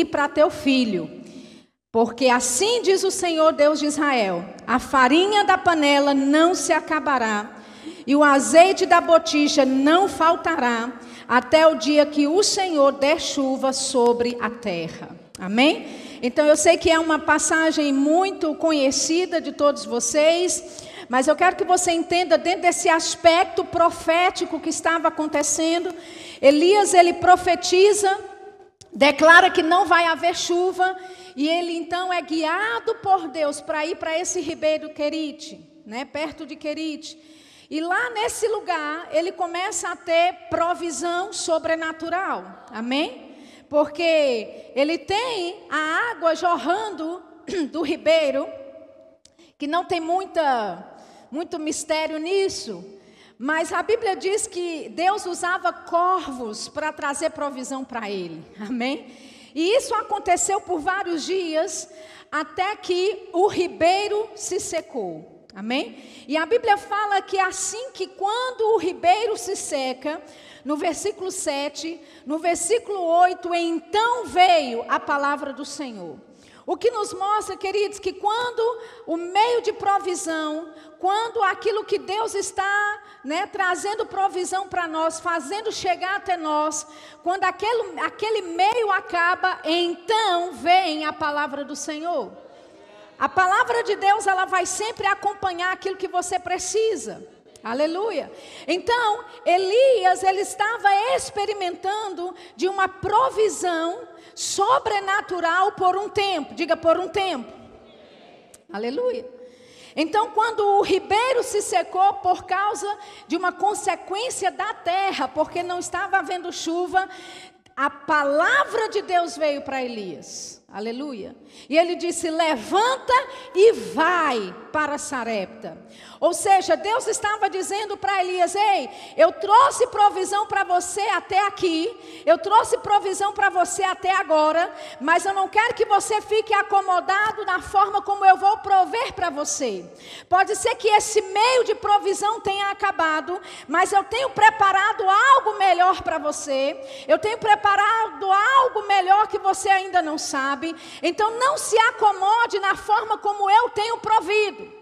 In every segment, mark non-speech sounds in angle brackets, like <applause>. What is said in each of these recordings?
e para teu filho. Porque assim diz o Senhor Deus de Israel: a farinha da panela não se acabará, e o azeite da botija não faltará, até o dia que o Senhor der chuva sobre a terra. Amém? Então eu sei que é uma passagem muito conhecida de todos vocês, mas eu quero que você entenda dentro desse aspecto profético que estava acontecendo. Elias ele profetiza, declara que não vai haver chuva, e ele então é guiado por Deus para ir para esse ribeiro Querite, né, perto de Querite. E lá nesse lugar, ele começa a ter provisão sobrenatural. Amém? porque ele tem a água jorrando <clears throat> do ribeiro, que não tem muita, muito mistério nisso, mas a Bíblia diz que Deus usava corvos para trazer provisão para ele, <laughs> amém? E isso aconteceu por vários dias, até que o ribeiro se secou. Amém? E a Bíblia fala que assim que quando o ribeiro se seca, no versículo 7, no versículo 8, então veio a palavra do Senhor. O que nos mostra, queridos, que quando o meio de provisão, quando aquilo que Deus está né, trazendo provisão para nós, fazendo chegar até nós, quando aquele, aquele meio acaba, então vem a palavra do Senhor. A palavra de Deus, ela vai sempre acompanhar aquilo que você precisa. Aleluia. Então, Elias, ele estava experimentando de uma provisão sobrenatural por um tempo. Diga por um tempo. Aleluia. Então, quando o ribeiro se secou por causa de uma consequência da terra, porque não estava havendo chuva, a palavra de Deus veio para Elias. Aleluia. E ele disse: Levanta e vai para Sarepta. Ou seja, Deus estava dizendo para Elias: Ei, eu trouxe provisão para você até aqui, eu trouxe provisão para você até agora, mas eu não quero que você fique acomodado na forma como eu vou prover para você. Pode ser que esse meio de provisão tenha acabado, mas eu tenho preparado algo melhor para você, eu tenho preparado algo melhor que você ainda não sabe sabe? Então não se acomode na forma como eu tenho provido.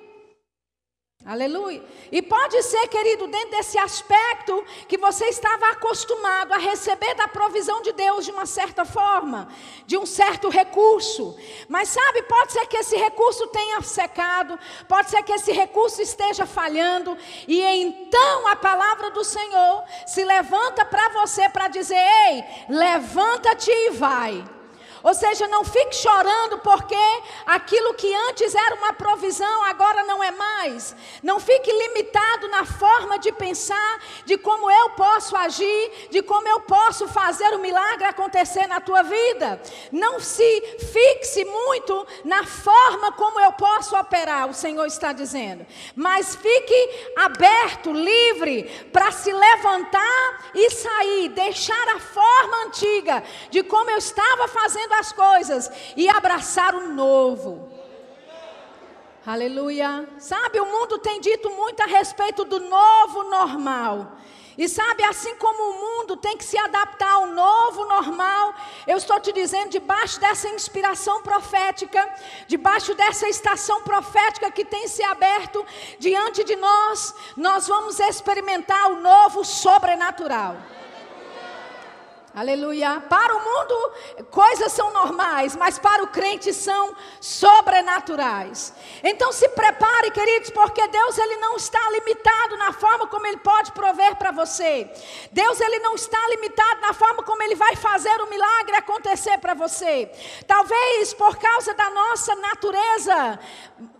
Aleluia. E pode ser, querido, dentro desse aspecto que você estava acostumado a receber da provisão de Deus de uma certa forma, de um certo recurso. Mas sabe, pode ser que esse recurso tenha secado, pode ser que esse recurso esteja falhando, e então a palavra do Senhor se levanta para você para dizer: "Ei, levanta-te e vai". Ou seja, não fique chorando porque aquilo que antes era uma provisão agora não é mais. Não fique limitado na forma de pensar, de como eu posso agir, de como eu posso fazer o milagre acontecer na tua vida. Não se fixe muito na forma como eu posso operar, o Senhor está dizendo. Mas fique aberto, livre para se levantar e sair, deixar a forma antiga de como eu estava fazendo as coisas e abraçar o novo. Aleluia. Sabe, o mundo tem dito muito a respeito do novo normal. E sabe, assim como o mundo tem que se adaptar ao novo normal, eu estou te dizendo, debaixo dessa inspiração profética, debaixo dessa estação profética que tem se aberto diante de nós, nós vamos experimentar o novo sobrenatural. Aleluia. Para o mundo, coisas são normais, mas para o crente são sobrenaturais. Então se prepare, queridos, porque Deus ele não está limitado na forma como ele pode prover para você. Deus ele não está limitado na forma como ele vai fazer o milagre acontecer para você. Talvez por causa da nossa natureza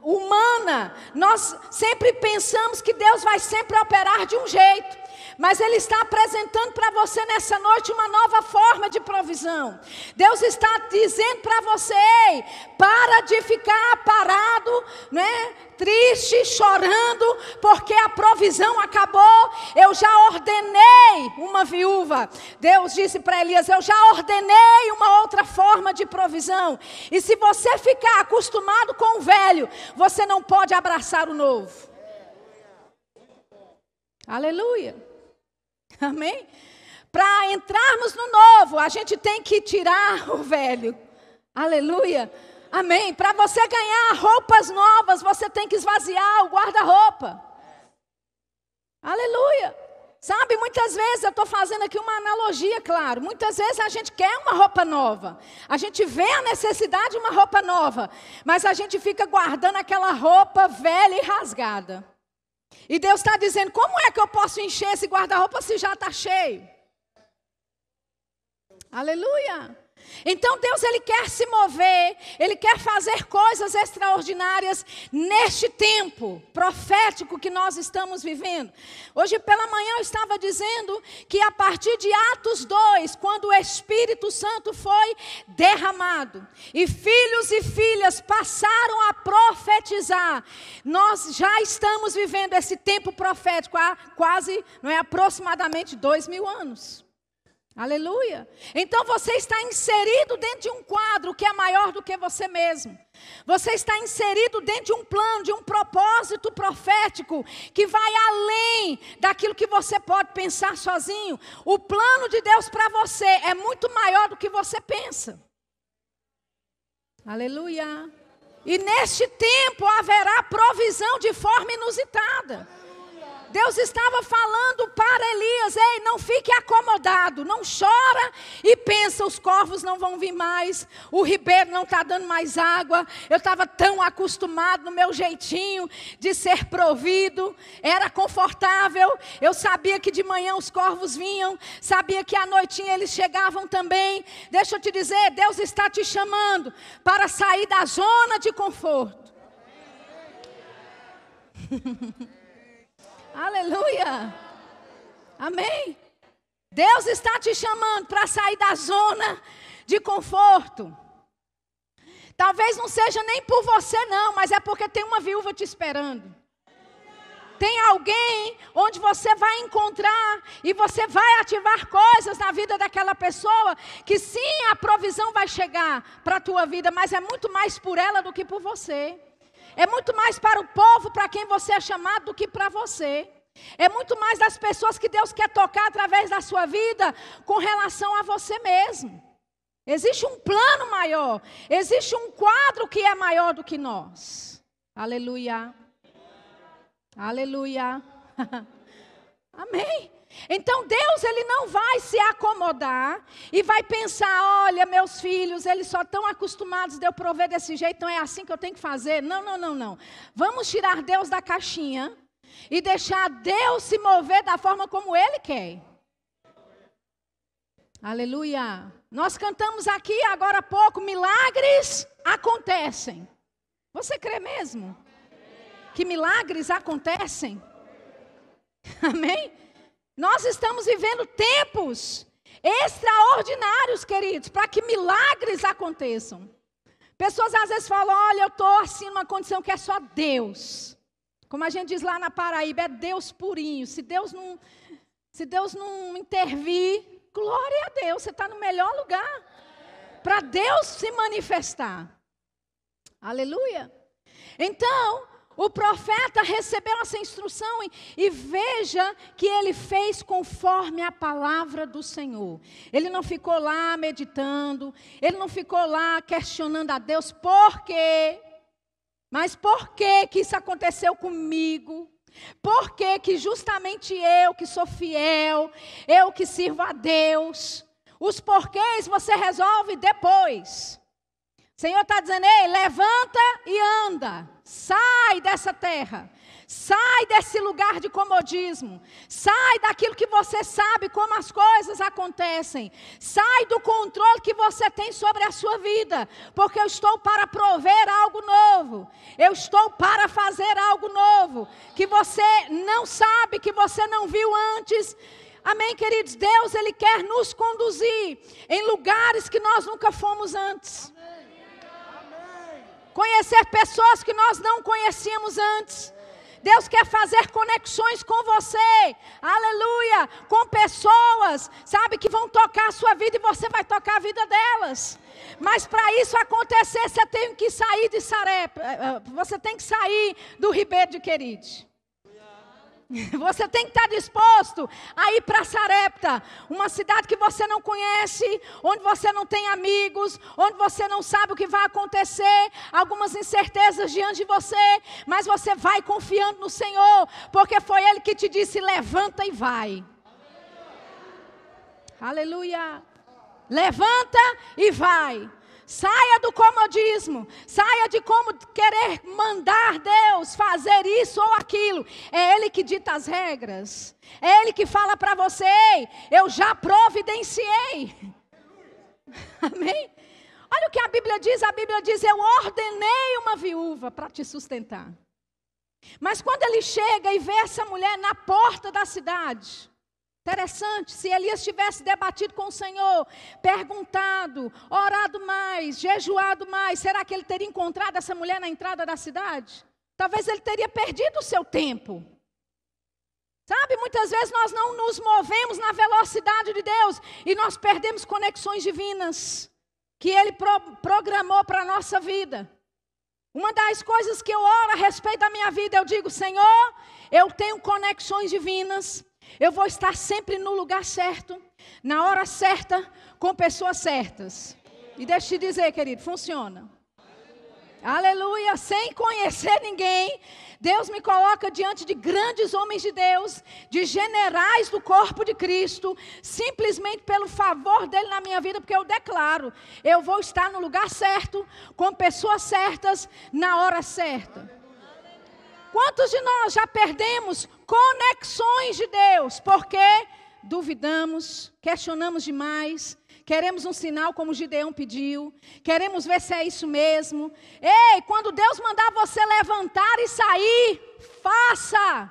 humana, nós sempre pensamos que Deus vai sempre operar de um jeito. Mas Ele está apresentando para você nessa noite uma nova forma de provisão. Deus está dizendo para você: ei, para de ficar parado, né? triste, chorando, porque a provisão acabou. Eu já ordenei uma viúva. Deus disse para Elias: Eu já ordenei uma outra forma de provisão. E se você ficar acostumado com o velho, você não pode abraçar o novo. Aleluia. <laughs> Amém? Para entrarmos no novo, a gente tem que tirar <laughs> o velho. Aleluia. Amém. Para você ganhar roupas novas, você tem que esvaziar o guarda-roupa. Aleluia. Sabe, muitas vezes eu estou fazendo aqui uma analogia, claro. Muitas vezes a gente quer uma roupa nova. A gente vê a necessidade de uma roupa nova. Mas a gente fica guardando aquela roupa velha e rasgada. E Deus está dizendo: como é que eu posso encher esse guarda-roupa se já está cheio? Aleluia. Então Deus ele quer se mover, ele quer fazer coisas extraordinárias neste tempo profético que nós estamos vivendo. Hoje pela manhã eu estava dizendo que a partir de Atos 2, quando o Espírito Santo foi derramado e filhos e filhas passaram a profetizar, nós já estamos vivendo esse tempo profético há quase, não é aproximadamente dois mil anos. Aleluia. Então você está inserido dentro de um quadro que é maior do que você mesmo. Você está inserido dentro de um plano, de um propósito profético que vai além daquilo que você pode pensar sozinho. O plano de Deus para você é muito maior do que você pensa. Aleluia. E neste tempo haverá provisão de forma inusitada. Deus estava falando para Elias: ei, não fique acomodado, não chora e pensa, os corvos não vão vir mais, o ribeiro não está dando mais água. Eu estava tão acostumado no meu jeitinho de ser provido, era confortável. Eu sabia que de manhã os corvos vinham, sabia que à noitinha eles chegavam também. Deixa eu te dizer, Deus está te chamando para sair da zona de conforto. <laughs> Aleluia. Amém. Deus está te chamando para sair da zona de conforto. Talvez não seja nem por você, não, mas é porque tem uma viúva te esperando. Tem alguém onde você vai encontrar e você vai ativar coisas na vida daquela pessoa que sim, a provisão vai chegar para a tua vida, mas é muito mais por ela do que por você. É muito mais para o povo para quem você é chamado do que para você. É muito mais das pessoas que Deus quer tocar através da sua vida com relação a você mesmo. Existe um plano maior, existe um quadro que é maior do que nós. Aleluia. Aleluia. <laughs> Amém. Então Deus ele não vai se acomodar e vai pensar, olha, meus filhos, eles só estão acostumados de eu prover desse jeito, então é assim que eu tenho que fazer. Não, não, não, não. Vamos tirar Deus da caixinha e deixar Deus se mover da forma como ele quer. Aleluia. Nós cantamos aqui agora há pouco, milagres acontecem. Você crê mesmo? Que milagres acontecem? <laughs> Amém? Nós estamos vivendo tempos extraordinários, queridos, para que milagres aconteçam. Pessoas às vezes falam: olha, eu estou assim numa condição que é só Deus. Como a gente diz lá na Paraíba, é Deus purinho. Se Deus não, se Deus não intervir, glória a Deus, você está no melhor lugar para Deus se manifestar. Aleluia. Então, o profeta recebeu essa instrução e, e, veja que ele fez conforme a palavra do Senhor. Ele não ficou lá meditando, ele não ficou lá questionando a Deus por quê. Mas por que que isso aconteceu comigo? Por que que justamente eu que sou fiel, eu que sirvo a Deus? Os porquês você resolve depois. Senhor está dizendo, ei, levanta e anda. Sai dessa terra. Sai desse lugar de comodismo. Sai daquilo que você sabe como as coisas acontecem. Sai do controle que você tem sobre a sua vida. Porque eu estou para prover algo novo. Eu estou para fazer algo novo. Que você não sabe, que você não viu antes. Amém, queridos? Deus, Ele quer nos conduzir em lugares que nós nunca fomos antes conhecer pessoas que nós não conhecíamos antes. Deus quer fazer conexões com você, aleluia, com pessoas, sabe, que vão tocar a sua vida e você vai tocar a vida delas. Mas para isso acontecer, você tem que sair de Saré, eh, eh, você tem que sair do Ribeiro de Queride. <laughs> Você tem que estar disposto a ir para Sarepta, uma cidade que você não conhece, onde você não tem amigos, onde você não sabe o que vai acontecer, algumas incertezas diante de você, mas você vai confiando no Senhor, porque foi Ele que te disse: levanta e vai. Aleluia. Levanta e vai. Saia do comodismo. Saia de como querer mandar Deus fazer isso ou aquilo. É Ele que dita as regras. É Ele que fala para você: eu já providenciei. <laughs> Amém? Olha o que a Bíblia diz: a Bíblia diz, eu ordenei uma viúva para te sustentar. Mas quando ele chega e vê essa mulher na porta da cidade, Interessante, se Elias tivesse debatido com o Senhor, perguntado, orado mais, jejuado mais, será que ele teria encontrado essa mulher na entrada da cidade? Talvez ele teria perdido o seu tempo. Sabe, muitas vezes nós não nos movemos na velocidade de Deus e nós perdemos conexões divinas que Ele pro programou para a nossa vida. Uma das coisas que eu oro a respeito da minha vida, eu digo, Senhor, eu tenho conexões divinas, eu vou estar sempre no lugar certo, na hora certa, com pessoas certas. E deixa eu te dizer, querido, funciona. Aleluia, sem conhecer ninguém, Deus me coloca diante de grandes homens de Deus, de generais do corpo de Cristo, simplesmente pelo favor dele na minha vida, porque eu declaro, eu vou estar no lugar certo, com pessoas certas, na hora certa. Quantos de nós já perdemos conexões de Deus porque duvidamos, questionamos demais, queremos um sinal como Gideão pediu, queremos ver se é isso mesmo. Ei, quando Deus mandar você levantar e sair, faça.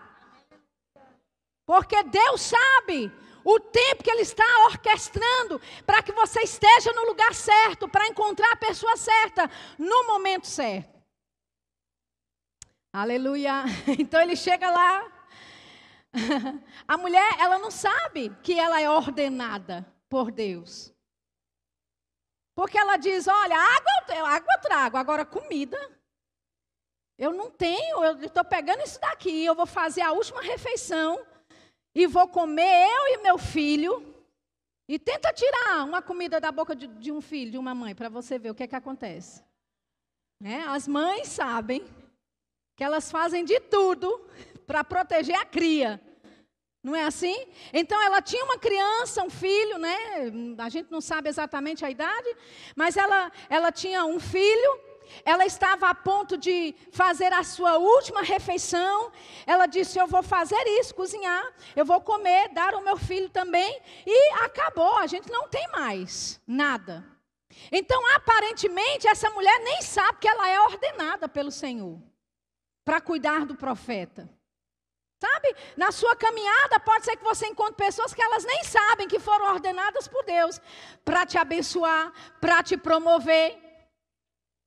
Porque Deus sabe o tempo que Ele está orquestrando para que você esteja no lugar certo, para encontrar a pessoa certa, no momento certo. Aleluia. <laughs> Então ele chega lá. <laughs> A mulher, ela não sabe que ela é ordenada por Deus. Porque ela diz: Olha, água, água eu trago, agora comida. Eu não tenho, eu estou pegando isso daqui, eu vou fazer a última refeição e vou comer eu e meu filho. E tenta tirar uma comida da boca de, de um filho, de uma mãe, para você ver o que é que acontece. Né? As mães sabem que elas fazem de tudo <laughs> para proteger a cria. Não é assim? Então ela tinha uma criança, um filho, né? A gente não sabe exatamente a idade, mas ela, ela tinha um filho. Ela estava a ponto de fazer a sua última refeição. Ela disse: Eu vou fazer isso, cozinhar, eu vou comer, dar ao meu filho também. E acabou, a gente não tem mais nada. Então, aparentemente, essa mulher nem sabe que ela é ordenada pelo Senhor para cuidar do profeta. Sabe? Na sua caminhada, pode ser que você encontre pessoas que elas nem sabem que foram ordenadas por Deus para te abençoar, para te promover.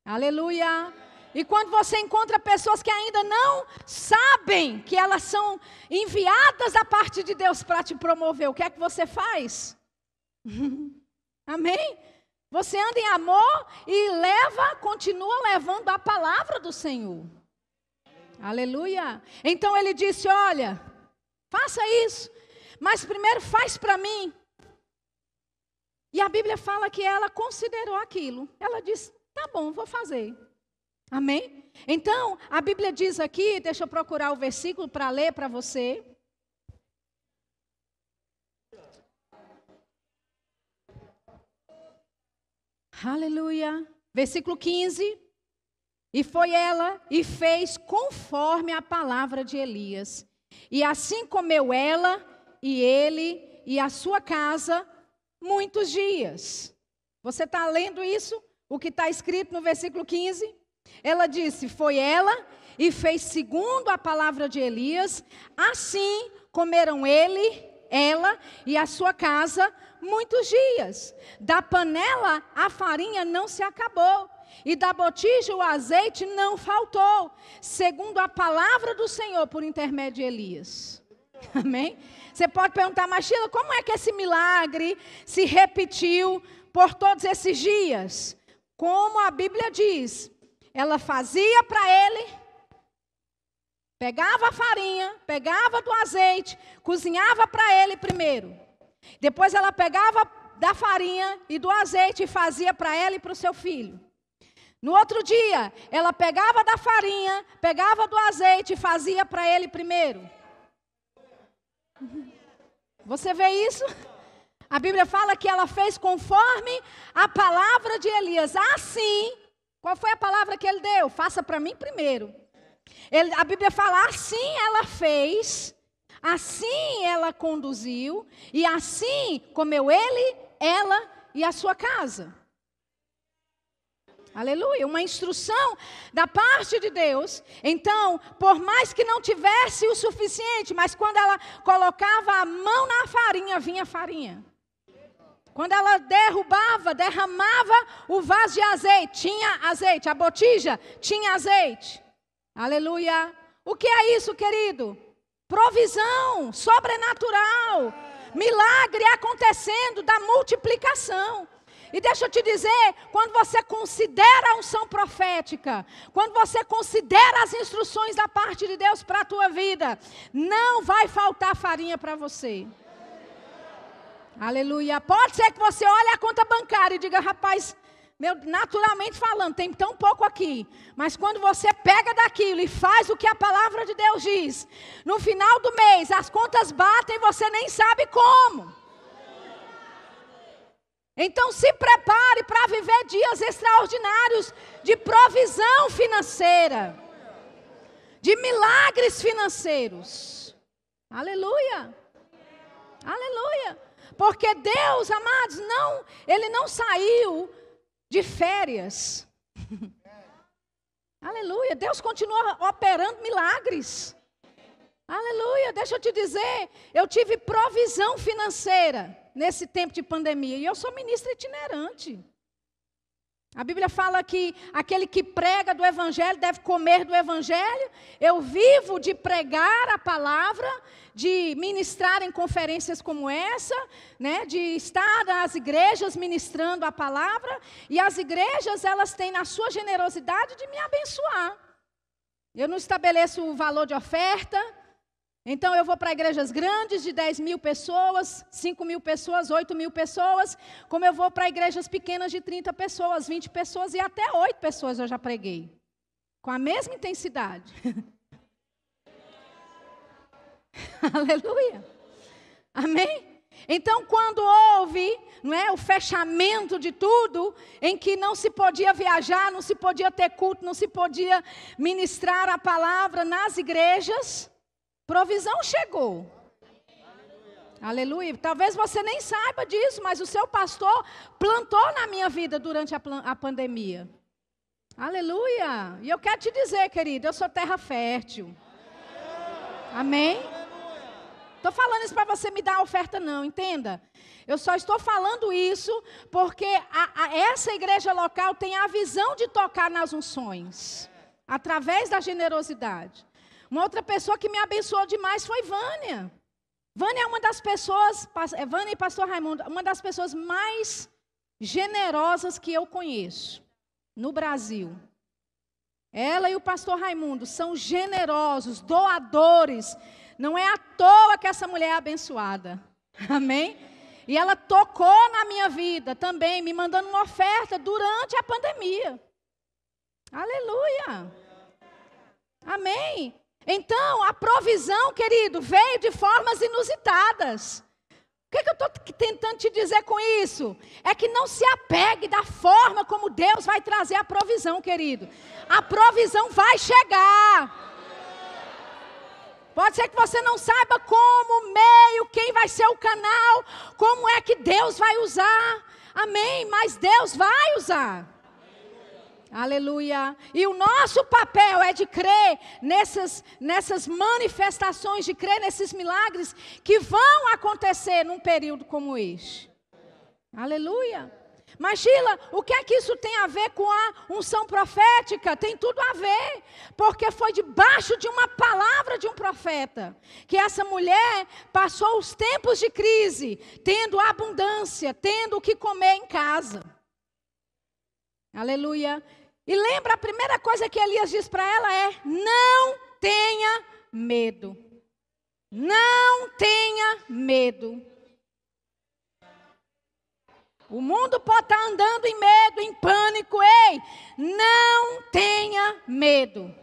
Aleluia. E quando você encontra pessoas que ainda não sabem que elas são enviadas a parte de Deus para te promover, o que é que você faz? <laughs> Amém? Você anda em amor e leva, continua levando a palavra do Senhor. Aleluia. Então ele disse: Olha, faça isso, mas primeiro faz para mim. E a Bíblia fala que ela considerou aquilo. Ela disse: Tá bom, vou fazer. Amém? Então, a Bíblia diz aqui, deixa eu procurar o versículo para ler para você. Aleluia. Versículo 15. E foi ela e fez conforme a palavra de Elias. E assim comeu ela e ele e a sua casa muitos dias. Você está lendo isso? O que está escrito no versículo 15? Ela disse: Foi ela e fez segundo a palavra de Elias. Assim comeram ele, ela e a sua casa muitos dias. Da panela a farinha não se acabou e da botija o azeite não faltou, segundo a palavra do Senhor por intermédio de Elias. <laughs> Amém? Você pode perguntar, mas como é que esse milagre se repetiu por todos esses dias? Como a Bíblia diz, ela fazia para ele, Pegava a farinha, pegava do azeite, cozinhava para ele primeiro. Depois ela pegava da farinha e do azeite e fazia para ela e para o seu filho. No outro dia, ela pegava da farinha, pegava do azeite e fazia para ele primeiro. Você vê isso? A Bíblia fala que ela fez conforme a palavra de Elias. Assim, qual foi a palavra que ele deu? Faça para mim primeiro. Ele, a Bíblia fala: assim ela fez, assim ela conduziu, e assim comeu ele, ela e a sua casa. Aleluia, uma instrução da parte de Deus. Então, por mais que não tivesse o suficiente, mas quando ela colocava a mão na farinha, vinha farinha. Quando ela derrubava, derramava o vaso de azeite, tinha azeite, a botija tinha azeite. Aleluia. O que é isso, querido? Provisão sobrenatural. Milagre acontecendo da multiplicação. E deixa eu te dizer, quando você considera a unção profética, quando você considera as instruções da parte de Deus para a tua vida, não vai faltar farinha para você. Aleluia. Pode ser que você olhe a conta bancária e diga, rapaz, meu, naturalmente falando, tem tão pouco aqui. Mas quando você pega daquilo e faz o que a palavra de Deus diz, no final do mês as contas batem e você nem sabe como. Então se prepare para viver dias extraordinários de provisão financeira, de milagres financeiros. Aleluia. Aleluia. Porque Deus, amados, não, ele não saiu de férias. <laughs> Aleluia. Deus continua operando milagres. Aleluia. Deixa eu te dizer, eu tive provisão financeira nesse tempo de pandemia e eu sou ministra itinerante. A Bíblia fala que aquele que prega do Evangelho deve comer do Evangelho. Eu vivo de pregar a palavra, de ministrar em conferências como essa, né, de estar nas igrejas ministrando a palavra. E as igrejas, elas têm na sua generosidade de me abençoar. Eu não estabeleço o valor de oferta, então eu vou para igrejas grandes de 10 mil pessoas, 5 mil pessoas, 8 mil pessoas, como eu vou para igrejas pequenas de 30 pessoas, 20 pessoas e até 8 pessoas eu já preguei. Com a mesma intensidade. <laughs> Aleluia. Amém? Então, quando houve não é, o fechamento de tudo, em que não se podia viajar, não se podia ter culto, não se podia ministrar a palavra nas igrejas, Provisão chegou. Aleluia. Talvez você nem saiba disso, mas o seu pastor plantou na minha vida durante a, a pandemia. Aleluia. E eu quero te dizer, querido, eu sou terra fértil. Amém? Estou falando isso para você me dar a oferta, não, entenda. Eu só estou falando isso porque a, a, essa igreja local tem a visão de tocar nas unções, através da generosidade. Uma outra pessoa que me abençoou demais foi Vânia. Vânia é uma das pessoas, é, Vânia e pastor Raimundo, uma das pessoas mais generosas que eu conheço no Brasil. Ela e o pastor Raimundo são generosos, doadores. Não é à toa que essa mulher é abençoada. <laughs> Amém? E ela tocou na minha vida também, me mandando uma oferta durante a pandemia. Aleluia. Amém. Então, a provisão, querido, veio de formas inusitadas. O que, que eu estou tentando te dizer com isso? É que não se apegue da forma como Deus vai trazer a provisão, querido. A provisão vai chegar. Pode ser que você não saiba como, meio, quem vai ser o canal, como é que Deus vai usar. Amém? Mas Deus vai usar. Aleluia. E o nosso papel é de crer nessas, nessas manifestações, de crer nesses milagres que vão acontecer num período como este. Aleluia. Mas, Sheila, o que é que isso tem a ver com a unção profética? Tem tudo a ver, porque foi debaixo de uma palavra de um profeta que essa mulher passou os tempos de crise, tendo abundância, tendo o que comer em casa. Aleluia. E lembra, a primeira coisa que Elias diz para ela é: não tenha medo. Não tenha medo. O mundo pode estar andando em medo, em pânico. Ei, não tenha medo.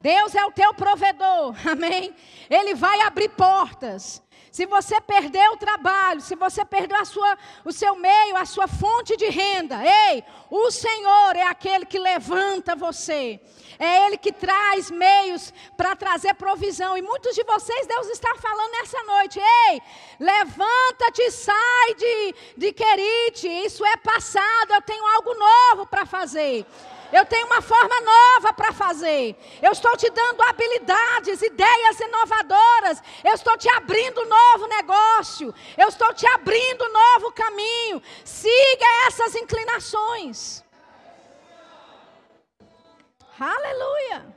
Deus é o teu provedor, <laughs> amém? Ele vai abrir portas. Se você perdeu o trabalho, se você perdeu a sua, o seu meio, a sua fonte de renda, ei, o Senhor é aquele que levanta você. É Ele que traz meios para trazer provisão. E muitos de vocês, Deus está falando nessa noite: ei, levanta-te, sai de, de Querite. Isso é passado, eu tenho algo novo para fazer. Eu tenho uma forma nova para fazer. Eu estou te dando habilidades, ideias inovadoras. Eu estou te abrindo um novo negócio. Eu estou te abrindo um novo caminho. Siga essas inclinações. Aleluia.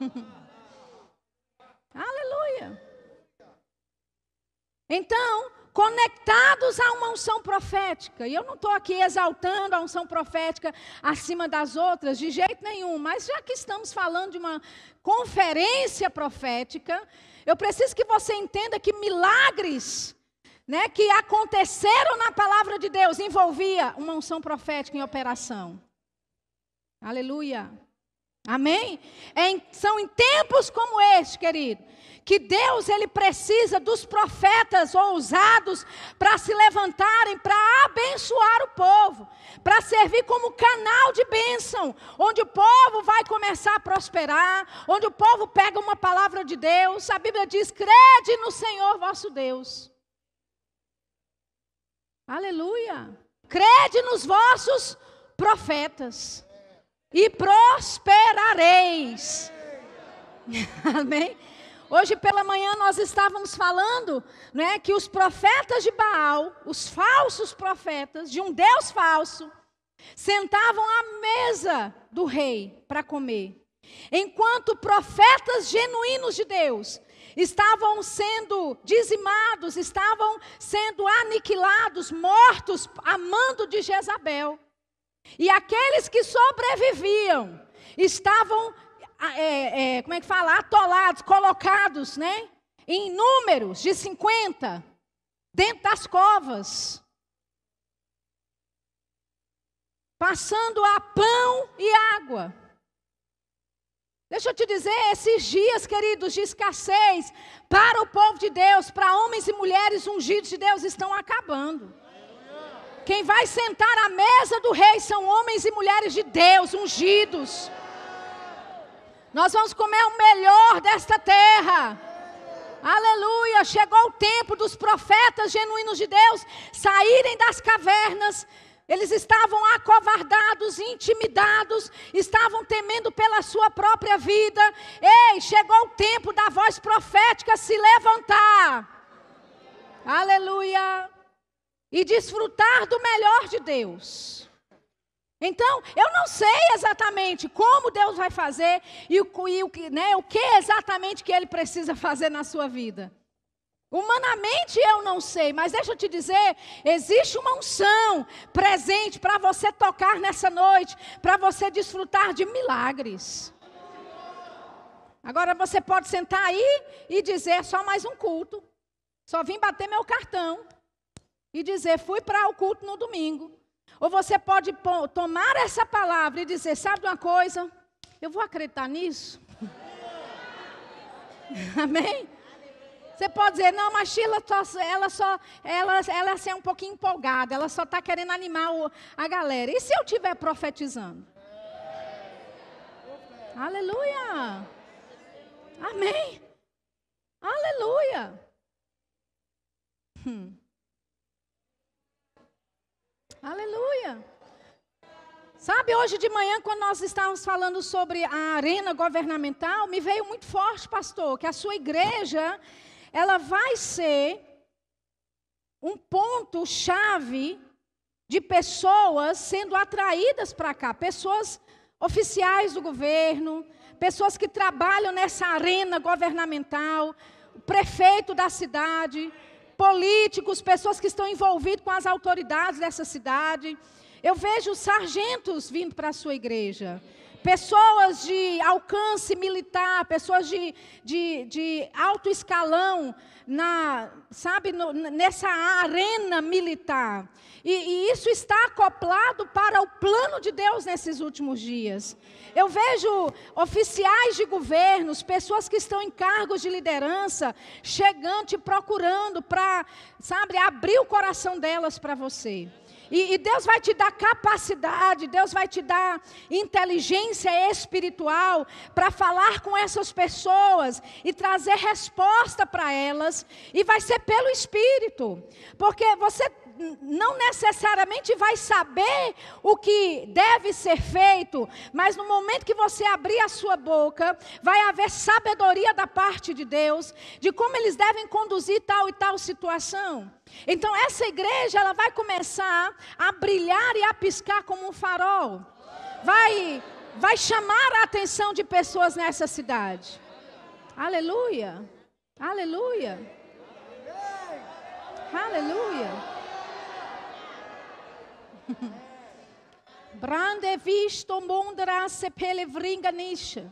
<laughs> Aleluia. Então, conectados a uma unção profética. E eu não estou aqui exaltando a unção profética acima das outras, de jeito nenhum, mas já que estamos falando de uma conferência profética, eu preciso que você entenda que milagres né, que aconteceram na palavra de Deus envolvia uma unção profética em operação. Aleluia. Amém? É em, são em tempos como este, querido, que Deus ele precisa dos profetas ousados para se levantarem, para abençoar o povo, para servir como canal de bênção, onde o povo vai começar a prosperar, onde o povo pega uma palavra de Deus. A Bíblia diz: crede no Senhor vosso Deus. Aleluia. Crede nos vossos profetas e prosperareis. <laughs> Amém? Hoje pela manhã nós estávamos falando né, que os profetas de Baal, os falsos profetas de um Deus falso, sentavam à mesa do rei para comer. Enquanto profetas genuínos de Deus estavam sendo dizimados, estavam sendo aniquilados, mortos, amando de Jezabel. E aqueles que sobreviviam estavam é, é, como é que fala? Atolados, colocados, né? Em números de 50, dentro das covas. Passando a pão e água. Deixa eu te dizer, esses dias, queridos, de escassez para o povo de Deus, para homens e mulheres ungidos de Deus, estão acabando. Quem vai sentar à mesa do rei são homens e mulheres de Deus, ungidos. Nós vamos comer o melhor desta terra. Aleluia! Chegou o tempo dos profetas genuínos de Deus saírem das cavernas. Eles estavam acovardados, intimidados, estavam temendo pela sua própria vida. Ei, chegou o tempo da voz profética se levantar. Aleluia! E desfrutar do melhor de Deus. Então, eu não sei exatamente como Deus vai fazer e o, e o, né, o que exatamente que Ele precisa fazer na sua vida. Humanamente eu não sei, mas deixa eu te dizer, existe uma unção presente para você tocar nessa noite, para você desfrutar de milagres. Agora você pode sentar aí e dizer só mais um culto. Só vim bater meu cartão e dizer fui para o culto no domingo. Ou você pode tomar essa palavra e dizer: sabe uma coisa? Eu vou acreditar nisso. <laughs> Amém? Você pode dizer, não, mas Sheila, ela só, ela, ela é assim, um pouquinho empolgada, ela só está querendo animar o, a galera. E se eu estiver profetizando? Aleluia! Amém! Aleluia! Hum. Aleluia. Sabe, hoje de manhã, quando nós estávamos falando sobre a arena governamental, me veio muito forte, pastor, que a sua igreja, ela vai ser um ponto-chave de pessoas sendo atraídas para cá, pessoas oficiais do governo, pessoas que trabalham nessa arena governamental, o prefeito da cidade, políticos, pessoas que estão envolvidas com as autoridades dessa cidade. Eu vejo sargentos vindo para a sua igreja. Pessoas de alcance militar, pessoas de, de, de alto escalão, na, sabe, no, nessa arena militar. E, e, isso está acoplado para o plano de Deus nesses últimos dias. Eu vejo oficiais de governos, pessoas que estão em cargos de liderança, chegando e procurando para, sabe, abrir o coração delas para você. E, e, Deus vai te dar capacidade, Deus vai te dar inteligência espiritual para falar com essas pessoas e trazer resposta para elas. E vai ser pelo Espírito, porque você não necessariamente vai saber o que deve ser feito, mas no momento que você abrir a sua boca, vai haver sabedoria da parte de Deus de como eles devem conduzir tal e tal situação. Então essa igreja ela vai começar a brilhar e a piscar como um farol. Vai vai chamar a atenção de pessoas nessa cidade. Aleluia. Aleluia. Aleluia. Brande visto mondra se pelevringa nische.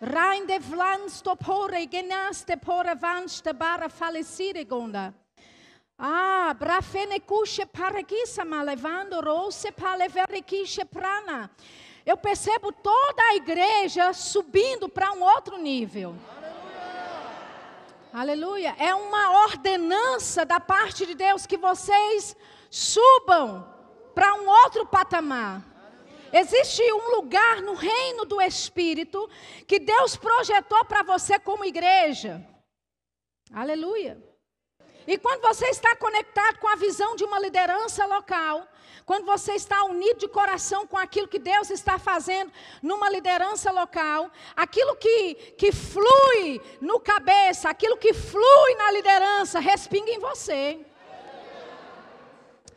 Reinde vlans to pore genaste pore vanste bara falecire gonda. Ah, brafene kushe parakisa malevando rose paleverikishe prana. Eu percebo toda a igreja subindo para um outro nível. Aleluia. Aleluia. É uma ordenança da parte de Deus que vocês subam para um outro patamar. Existe um lugar no reino do Espírito que Deus projetou para você como igreja. Aleluia. E quando você está conectado com a visão de uma liderança local, quando você está unido de coração com aquilo que Deus está fazendo numa liderança local, aquilo que, que flui no cabeça, aquilo que flui na liderança, respinga em você.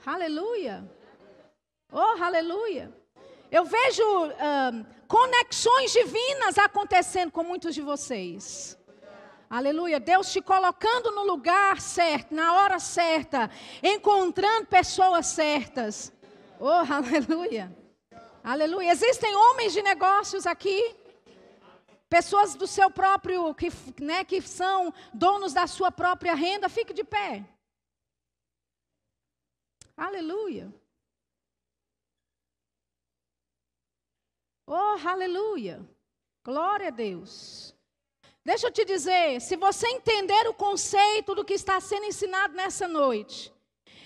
Aleluia. Oh, aleluia. Eu vejo conexões divinas acontecendo com muitos de vocês. Aleluia. Deus te colocando no lugar certo, na hora certa, encontrando pessoas certas. Oh, <laughs> aleluia. Aleluia. Existem homens de negócios aqui. Pessoas do seu próprio, que, né, que são donos da sua própria renda. Fique de pé. Aleluia. Oh, aleluia. Glória a Deus. Deixa eu te dizer, se você entender o conceito do que está sendo ensinado nessa noite,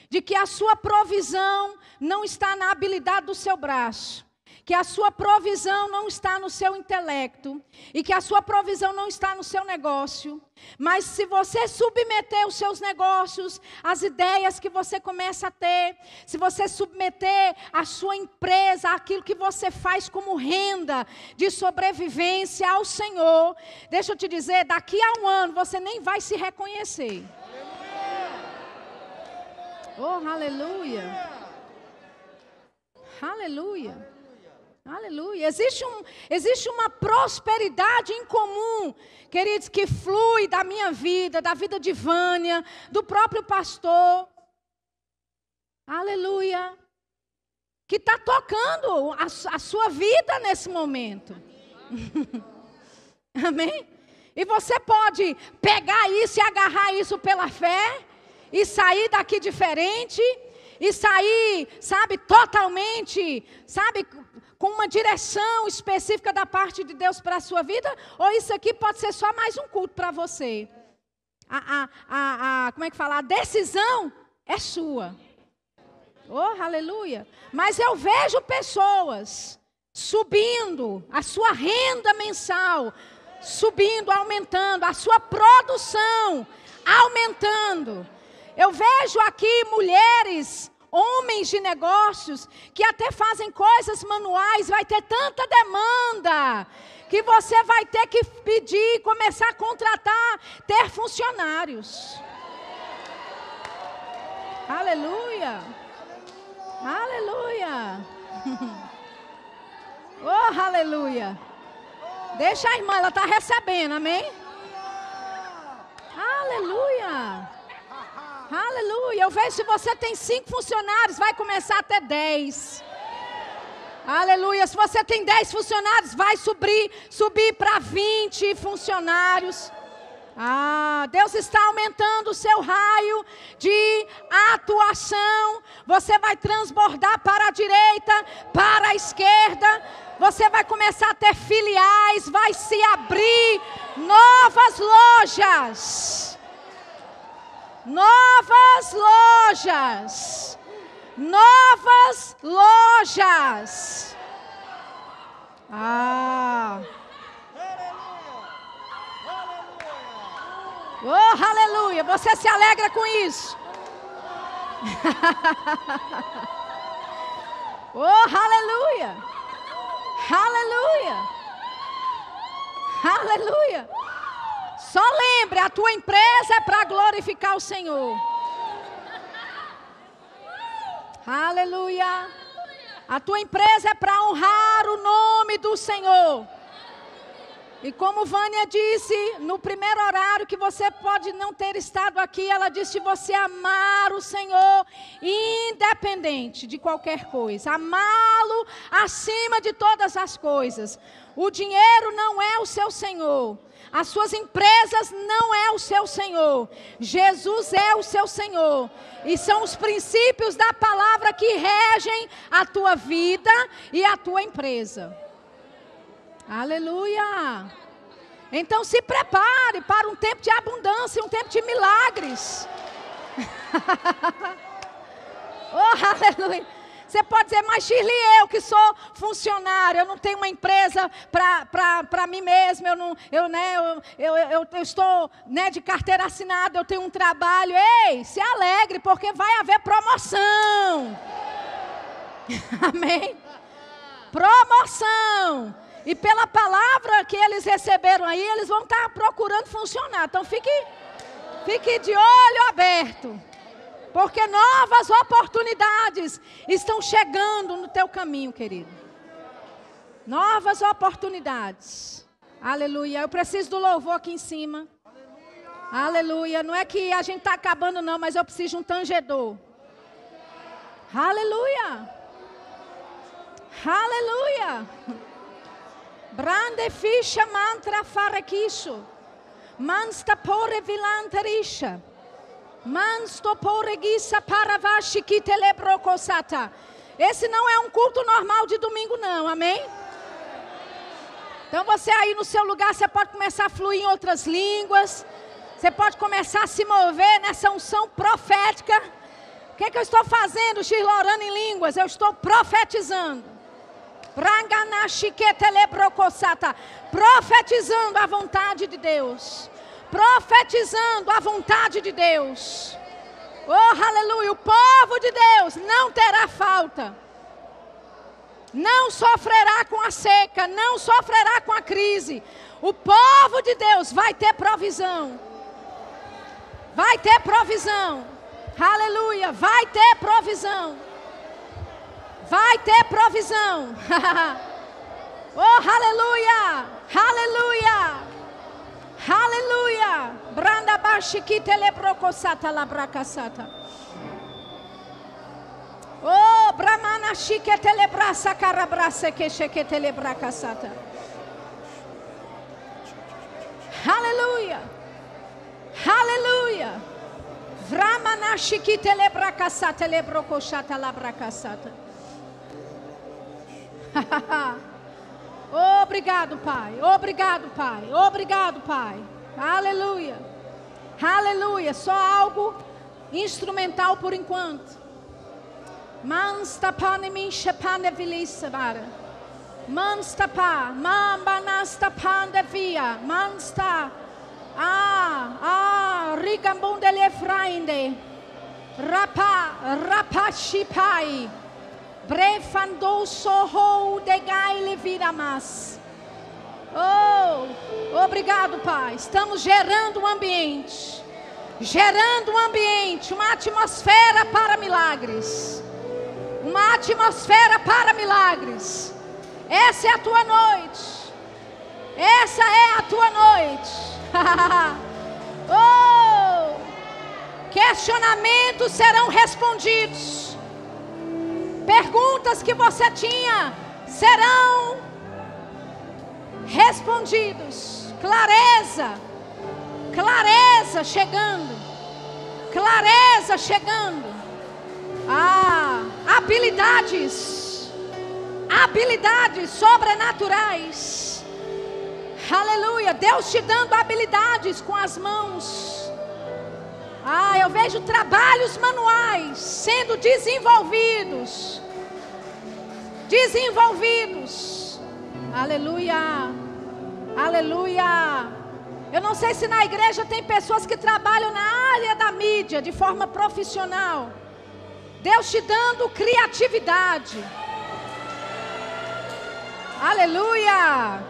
de que a sua provisão não está na habilidade do seu braço, que a sua provisão não está no seu intelecto e que a sua provisão não está no seu negócio. Mas se você submeter os seus negócios, as ideias que você começa a ter, se você submeter a sua empresa, aquilo que você faz como renda de sobrevivência ao Senhor, deixa eu te dizer, daqui a um ano você nem vai se reconhecer. Oh, aleluia. Aleluia. Aleluia. Existe, um, existe uma prosperidade em comum, queridos, que flui da minha vida, da vida de Vânia, do próprio pastor. Aleluia. Que está tocando a, a sua vida nesse momento. <laughs> Amém? E você pode pegar isso e agarrar isso pela fé e sair daqui diferente e sair, sabe, totalmente, sabe, com uma direção específica da parte de Deus para a sua vida, ou isso aqui pode ser só mais um culto para você. A, a, a, a, como é que fala? A decisão é sua. Oh, aleluia. Mas eu vejo pessoas subindo a sua renda mensal, subindo, aumentando, a sua produção aumentando. Eu vejo aqui mulheres homens de negócios que até fazem coisas manuais, vai ter tanta demanda que você vai ter que pedir, começar a contratar, ter funcionários. Aleluia. Aleluia. <laughs> oh, aleluia. Deixa a irmã, ela está recebendo, amém? Aleluia. Aleluia. Eu vejo se você tem cinco funcionários, vai começar até dez. Aleluia. Se você tem 10 funcionários, vai subir, subir para 20 funcionários. Ah, Deus está aumentando o seu raio de atuação. Você vai transbordar para a direita, para a esquerda. Você vai começar a ter filiais, vai se abrir novas lojas. Novas lojas novas lojas. Ah. Oh, aleluia. Você se alegra com isso. <laughs> oh, aleluia. Aleluia. Aleluia. Só lembre, a tua empresa é para glorificar o Senhor. Aleluia. A tua empresa é para honrar o nome do Senhor. E como Vânia disse no primeiro horário que você pode não ter estado aqui, ela disse você amar o Senhor independente de qualquer coisa, amá-lo acima de todas as coisas. O dinheiro não é o seu Senhor. As suas empresas não é o seu Senhor. Jesus é o seu Senhor. E são os princípios da palavra que regem a tua vida e a tua empresa. Aleluia. Então se prepare para um tempo de abundância, um tempo de milagres. <laughs> oh, aleluia. Você pode dizer, mas Shirley, eu que sou funcionário, eu não tenho uma empresa para mim mesmo, eu, não, eu, né, eu, eu, eu, eu estou né, de carteira assinada, eu tenho um trabalho. Ei, se alegre, porque vai haver promoção. <laughs> Amém? Promoção. E pela palavra que eles receberam aí, eles vão estar procurando funcionar. Então fique, fique de olho aberto. Porque novas oportunidades estão chegando no teu caminho, querido. Novas oportunidades. Aleluia. Eu preciso do louvor aqui em cima. Aleluia. Não é que a gente está acabando, não, mas eu preciso de um tangedor. Aleluia. Aleluia. Brande ficha mantra farequicho. Mansta pore vilanterisha. Esse não é um culto normal de domingo, não, amém? Então você aí no seu lugar, você pode começar a fluir em outras línguas. Você pode começar a se mover nessa unção profética. O que, é que eu estou fazendo, Orando em línguas? Eu estou profetizando. Profetizando a vontade de Deus profetizando a vontade de Deus. Oh, aleluia! O povo de Deus não terá falta. Não sofrerá com a seca, não sofrerá com a crise. O povo de Deus vai ter provisão. Vai ter provisão. Aleluia! Vai ter provisão. Vai ter provisão. <laughs> oh, aleluia! Aleluia! Aleluia. Branda baixiki telebrocosata labracasata. Oh, Brahmana chique telebrasa carabrasa que cheque telebracasata. Aleluia. Aleluia. Vramana chique telebracasata lebrocosata labracasata. <laughs> Obrigado, Pai. Obrigado, Pai. Obrigado, Pai. Aleluia. Aleluia. Só algo instrumental por enquanto. Manstapane minchapane vilisabara. Manstapa, mambanastapande via, mansta. Ah, ah, rigambundele efrainde. Rapa, rapa shipai. Brefandou sorrou de gaile viramas. Oh, obrigado, Pai. Estamos gerando um ambiente. Gerando um ambiente, uma atmosfera para milagres. Uma atmosfera para milagres. Essa é a tua noite. Essa é a tua noite. <laughs> oh, questionamentos serão respondidos. Perguntas que você tinha serão respondidos. Clareza, clareza chegando, clareza chegando. Ah, habilidades, habilidades sobrenaturais. Aleluia, Deus te dando habilidades com as mãos. Ah, eu vejo trabalhos manuais sendo desenvolvidos. Desenvolvidos. Aleluia. Aleluia. Eu não sei se na igreja tem pessoas que trabalham na área da mídia de forma profissional. Deus te dando criatividade. Aleluia.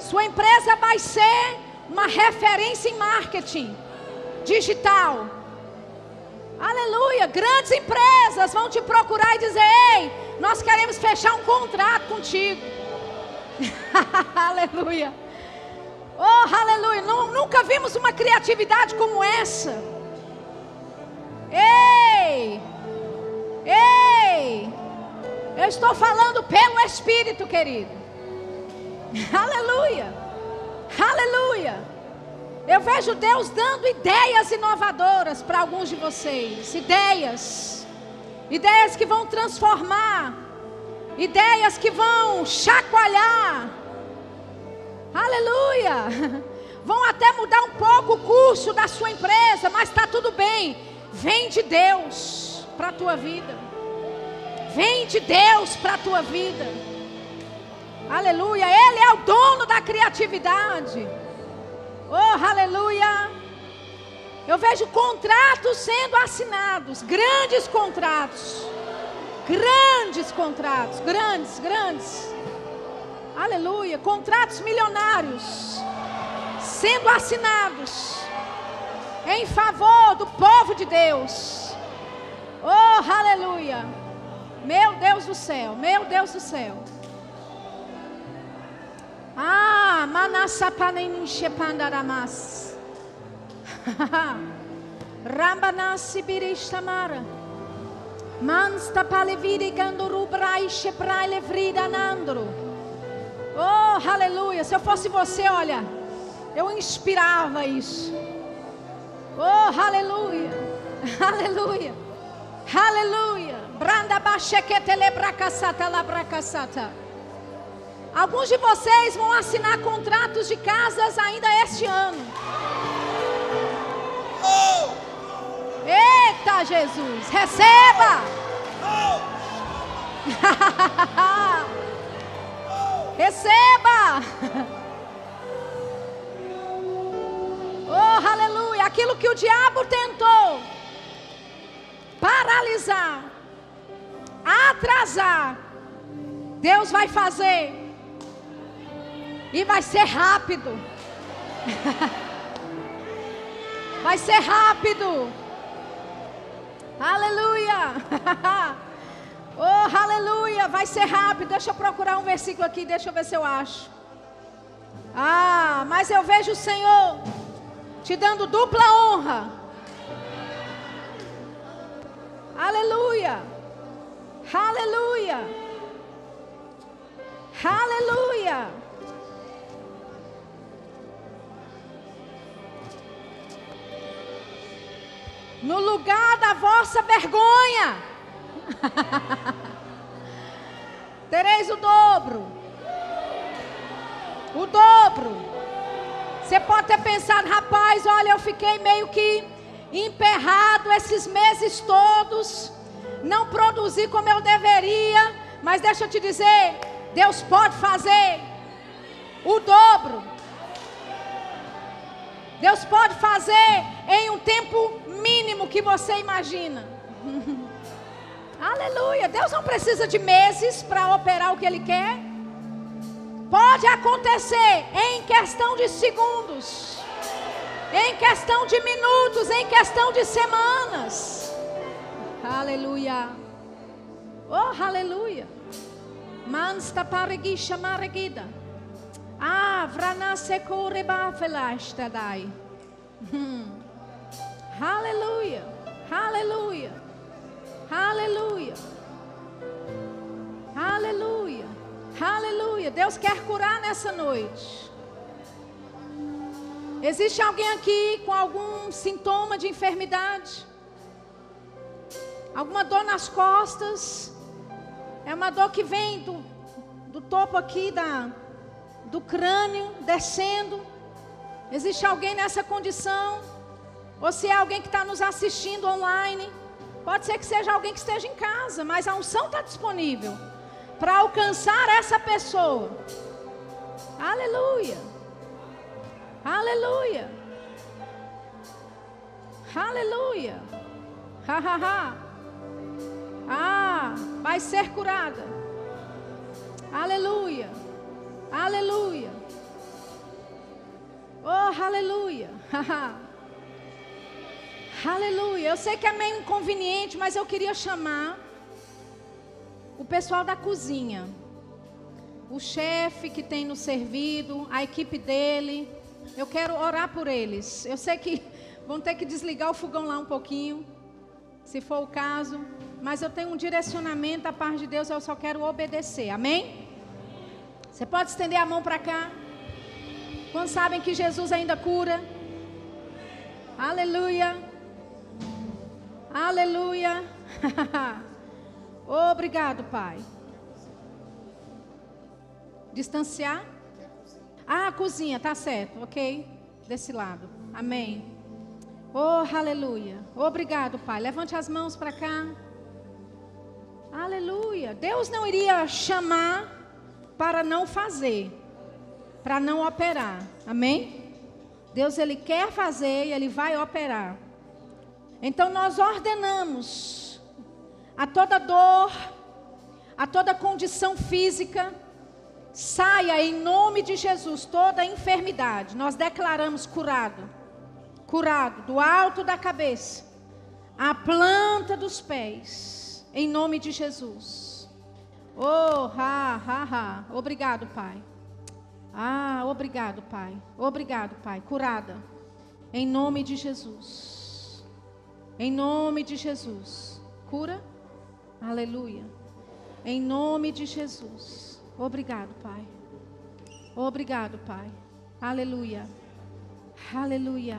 Sua empresa vai ser uma referência em marketing digital. Aleluia. Grandes empresas vão te procurar e dizer: Ei, nós queremos fechar um contrato contigo. <laughs> aleluia. Oh, aleluia. Nunca vimos uma criatividade como essa. Ei, ei. Eu estou falando pelo Espírito, querido. <laughs> Aleluia. Aleluia. Eu vejo Deus dando ideias inovadoras para alguns de vocês. Ideias. Ideias que vão transformar. Ideias que vão chacoalhar. Aleluia. <laughs> Vão até mudar um pouco o curso da sua empresa, mas está tudo bem. Vem de Deus para a tua vida. Vem de Deus para a tua vida. Aleluia. Ele é o dono da criatividade. Oh, aleluia. Eu vejo contratos sendo assinados, grandes contratos. Grandes contratos, grandes, grandes. Aleluia, contratos milionários sendo assinados em favor do povo de Deus. Oh, aleluia. Meu Deus do céu, meu Deus do céu. Ah, manassapaneninchepandaramas. <laughs> Rambanasi biristamara. Mansta paleviri ganduru braiche praile vrida nandro. Oh, aleluia. Se eu fosse você, olha, eu inspirava isso. Oh, aleluia. Aleluia. <laughs> Aleluia. Branda bachequetele bracasata la bracasata. Alguns de vocês vão assinar contratos de casas ainda este ano. Eita Jesus, receba! <laughs> receba! Oh, aleluia! Aquilo que o diabo tentou paralisar, atrasar, Deus vai fazer e vai ser rápido. <laughs> Vai ser rápido. Aleluia. <laughs> Oh, aleluia. Vai ser rápido. Deixa eu procurar um versículo aqui. Deixa eu ver se eu acho. Ah, mas eu vejo o Senhor te dando dupla honra. Aleluia. Aleluia. Aleluia. No lugar da vossa vergonha. <laughs> Tereis o dobro. O dobro. Você pode ter pensado, rapaz, olha, eu fiquei meio que emperrado esses meses todos, não produzi como eu deveria, mas deixa eu te dizer, Deus pode fazer o dobro. Deus pode fazer em um tempo mínimo que você imagina. <laughs> Aleluia. Deus não precisa de meses para operar o que Ele quer. Pode acontecer em questão de segundos, em questão de minutos, em questão de semanas. Aleluia. Oh, aleluia. Mansta pareguisha mareguida. Ah, vranase koreba dai. Hmm. Hallelujah. Hallelujah. Hallelujah. Hallelujah. Aleluia. Deus quer curar nessa noite. Existe alguém aqui com algum sintoma de enfermidade? Alguma dor nas costas? É uma dor que vem do, do topo aqui da, do crânio, descendo. Existe alguém nessa condição? Ou se é alguém que está nos assistindo online? Pode ser que seja alguém que esteja em casa, mas a unção está disponível para alcançar essa pessoa. Aleluia. Aleluia. Aleluia. Ha, ha, ha. Ah, vai ser curada. Aleluia. Aleluia. Oh, aleluia. Aleluia. Eu sei que é meio inconveniente, mas eu queria chamar o pessoal da cozinha. O chefe que tem nos servido, a equipe dele. Eu quero orar por eles. Eu sei que <laughs> vão ter que desligar o fogão lá um pouquinho, se for o caso. Mas eu tenho um direcionamento da parte de Deus, eu só quero obedecer. Amém? Você pode estender a mão para cá? Quando sabem que Jesus ainda cura? Aleluia. Aleluia. <laughs> Obrigado, Pai. Distanciar? Ah, a cozinha, tá certo, ok? Desse lado. Amém. Oh, aleluia. Obrigado, Pai. Levante as mãos para cá. Aleluia. Deus não iria chamar para não fazer, para não operar. Amém? Deus ele quer fazer e ele vai operar. Então nós ordenamos a toda dor, a toda condição física, saia em nome de Jesus toda enfermidade. Nós declaramos curado, curado do alto da cabeça, à planta dos pés, em nome de Jesus. Oh, ha, ha, ha. Obrigado, Pai. Ah, obrigado, Pai. Obrigado, Pai. Curada. Em nome de Jesus. Em nome de Jesus. Cura. Aleluia. Em nome de Jesus. Obrigado, Pai. Obrigado, Pai. Aleluia. Aleluia.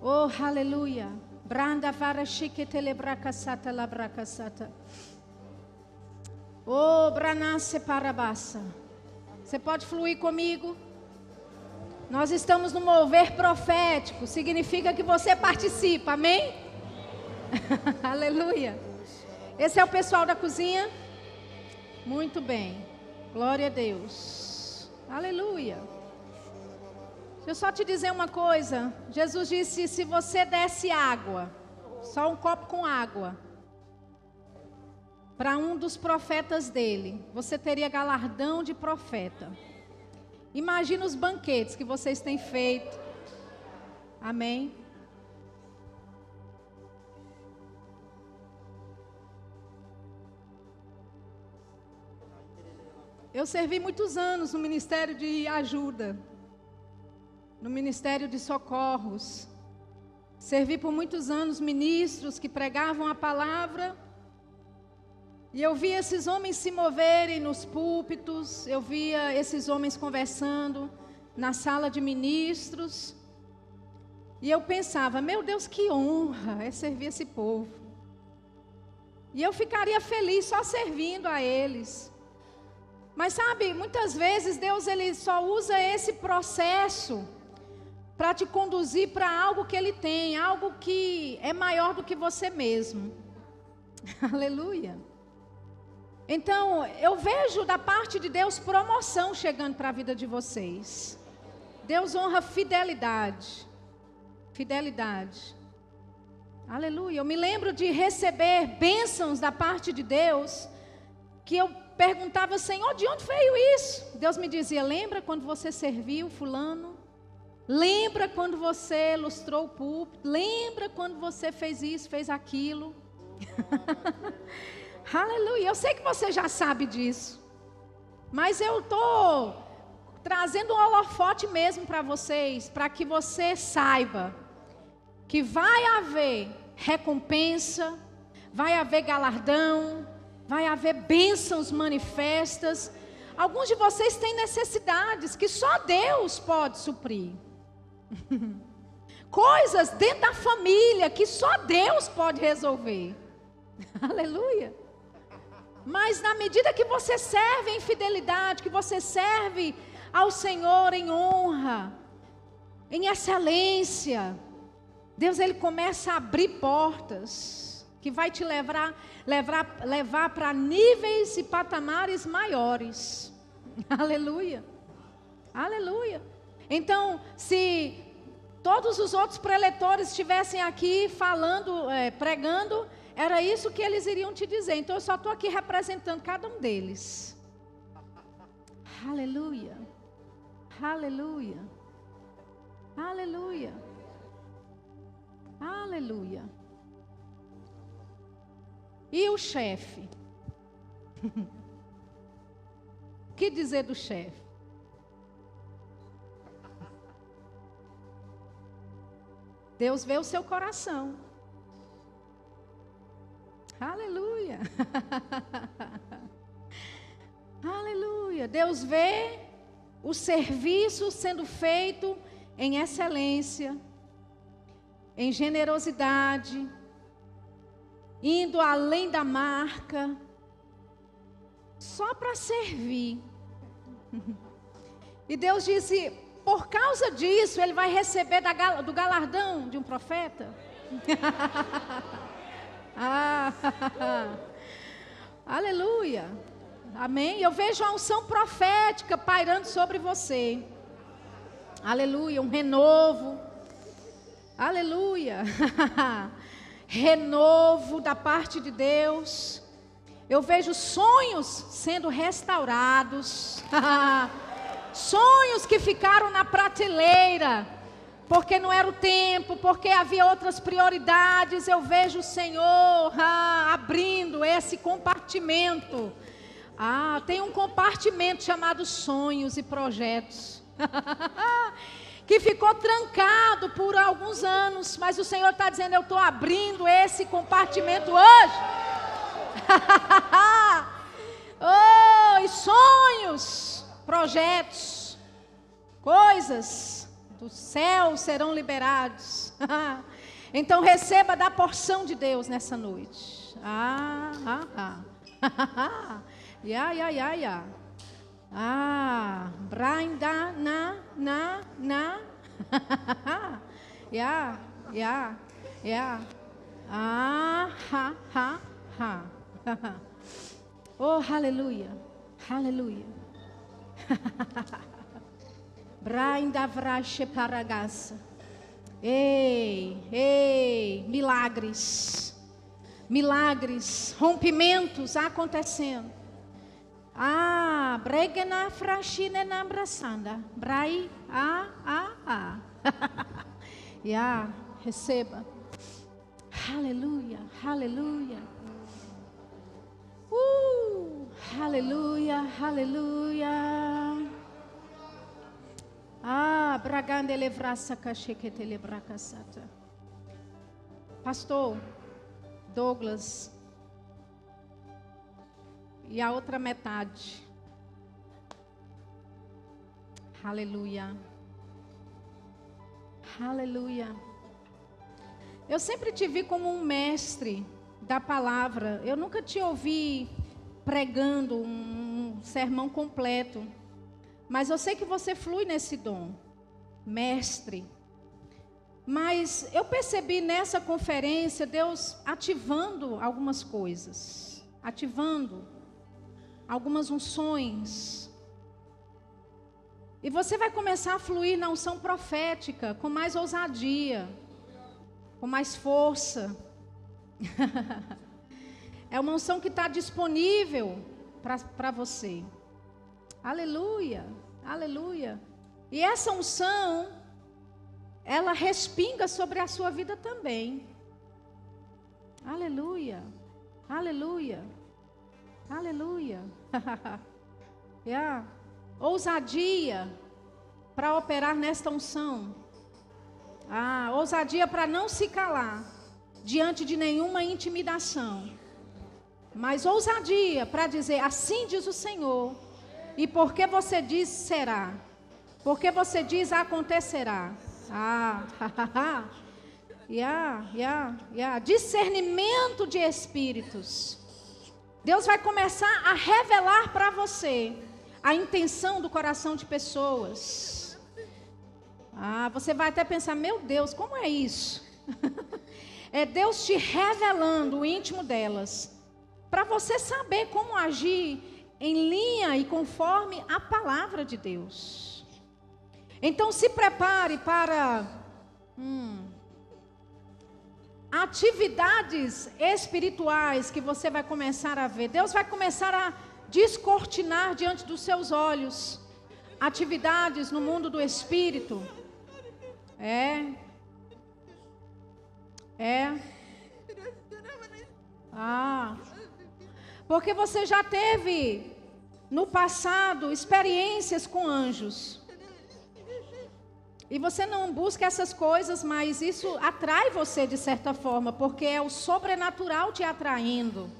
Oh, aleluia. Branda vara telebraca sata labraca sata. Oh, Branasse Parabassa. Você pode fluir comigo? Nós estamos no mover profético. Significa que você participa, amém? <laughs> Aleluia. Esse é o pessoal da cozinha? Muito bem. Glória a Deus. Aleluia. Deixa eu só te dizer uma coisa. Jesus disse: se você desse água, só um copo com água, para um dos profetas dele, você teria galardão de profeta. Imagina os banquetes que vocês têm feito. Amém. Eu servi muitos anos no ministério de ajuda, no ministério de socorros. Servi por muitos anos ministros que pregavam a palavra e eu via esses homens se moverem nos púlpitos, eu via esses homens conversando na sala de ministros. E eu pensava, meu Deus, que honra é servir esse povo. E eu ficaria feliz só servindo a eles. Mas sabe, muitas vezes Deus ele só usa esse processo para te conduzir para algo que ele tem, algo que é maior do que você mesmo. <laughs> Aleluia. Então, eu vejo da parte de Deus promoção chegando para a vida de vocês. Deus honra fidelidade. Fidelidade. Aleluia. Eu me lembro de receber bênçãos da parte de Deus, que eu perguntava, Senhor, de onde veio isso? Deus me dizia: Lembra quando você serviu Fulano? Lembra quando você lustrou o púlpito? Lembra quando você fez isso, fez aquilo? <laughs> Aleluia. Eu sei que você já sabe disso. Mas eu estou trazendo um holofote mesmo para vocês, para que você saiba que vai haver recompensa, vai haver galardão, vai haver bênçãos manifestas, Alguns de vocês têm necessidades que só Deus pode suprir. <laughs> Coisas dentro da família que só Deus pode resolver. <laughs> Aleluia. Mas na medida que você serve em fidelidade, que você serve ao Senhor em honra, em excelência, Deus ele começa a abrir portas que vai te levar levar levar para níveis e patamares maiores. <laughs> Aleluia. Aleluia. Então, se todos os outros preletores estivessem aqui falando, é, pregando, era isso que eles iriam te dizer. Então eu só estou aqui representando cada um deles. Aleluia. Aleluia. Aleluia. Aleluia. E o chefe? o <laughs> que dizer do chefe? Deus vê o seu coração. Aleluia. <laughs> Aleluia. Deus vê o serviço sendo feito em excelência, em generosidade, indo além da marca, só para servir. <laughs> E Deus disse: por causa disso, ele vai receber do galardão de um profeta. <laughs> Ah, <laughs> aleluia. Amém. Eu vejo a unção profética pairando sobre você. Aleluia. Um renovo. Aleluia. Renovo da parte de Deus. Eu vejo sonhos sendo restaurados. <laughs> sonhos que ficaram na prateleira porque não era o tempo, porque havia outras prioridades. Eu vejo o Senhor ah, abrindo esse compartimento. Ah, tem um compartimento chamado sonhos e projetos. <laughs> que ficou trancado por alguns anos, mas o Senhor está dizendo: Eu estou abrindo esse compartimento hoje. <laughs> oh, e sonhos, projetos, coisas os céus serão liberados. <laughs> então receba da porção de Deus nessa noite. Ah, ah, ah. ya, ya, ya, ya. Ah, brainda na na na. <laughs> ya, ya, ya. Ah, ha, ha, ha. <laughs> oh, aleluia. Aleluia. <laughs> Brainda vrache paragassa. Ei, ei, milagres. Milagres, rompimentos acontecendo. Ah, bregena frashine na abraçanda. Brai, ah, ah, ah. <laughs> yeah, receba. Aleluia, aleluia. Uh, aleluia, aleluia. Ah, bragande levraça cachekete lebracasata. Pastor Douglas e a outra metade. Aleluia. Aleluia. Eu sempre te vi como um mestre da palavra. Eu nunca te ouvi pregando um sermão completo. Mas eu sei que você flui nesse dom, mestre. Mas eu percebi nessa conferência Deus ativando algumas coisas, ativando algumas unções. E você vai começar a fluir na unção profética com mais ousadia, com mais força. <laughs> é uma unção que está disponível para você. Aleluia, aleluia. E essa unção, ela respinga sobre a sua vida também. Aleluia, aleluia, aleluia. <laughs> yeah. Ousadia para operar nesta unção. Ah, ousadia para não se calar diante de nenhuma intimidação. Mas ousadia para dizer: assim diz o Senhor E porque você diz será. Porque você diz acontecerá. Ah, <laughs> yeah, yeah, yeah. Discernimento de espíritos. Deus vai começar a revelar para você a intenção do coração de pessoas. Ah, você vai até pensar, meu Deus, como é isso? <laughs> é Deus te revelando o íntimo delas, para você saber como agir em linha e conforme a palavra de Deus. Então se prepare para hum, atividades espirituais que você vai começar a ver. Deus vai começar a descortinar diante dos seus olhos atividades no mundo do espírito. É. É. Ah. Porque você já teve no passado experiências com anjos. E você não busca essas coisas, mas isso atrai você de certa forma, porque é o sobrenatural te atraindo.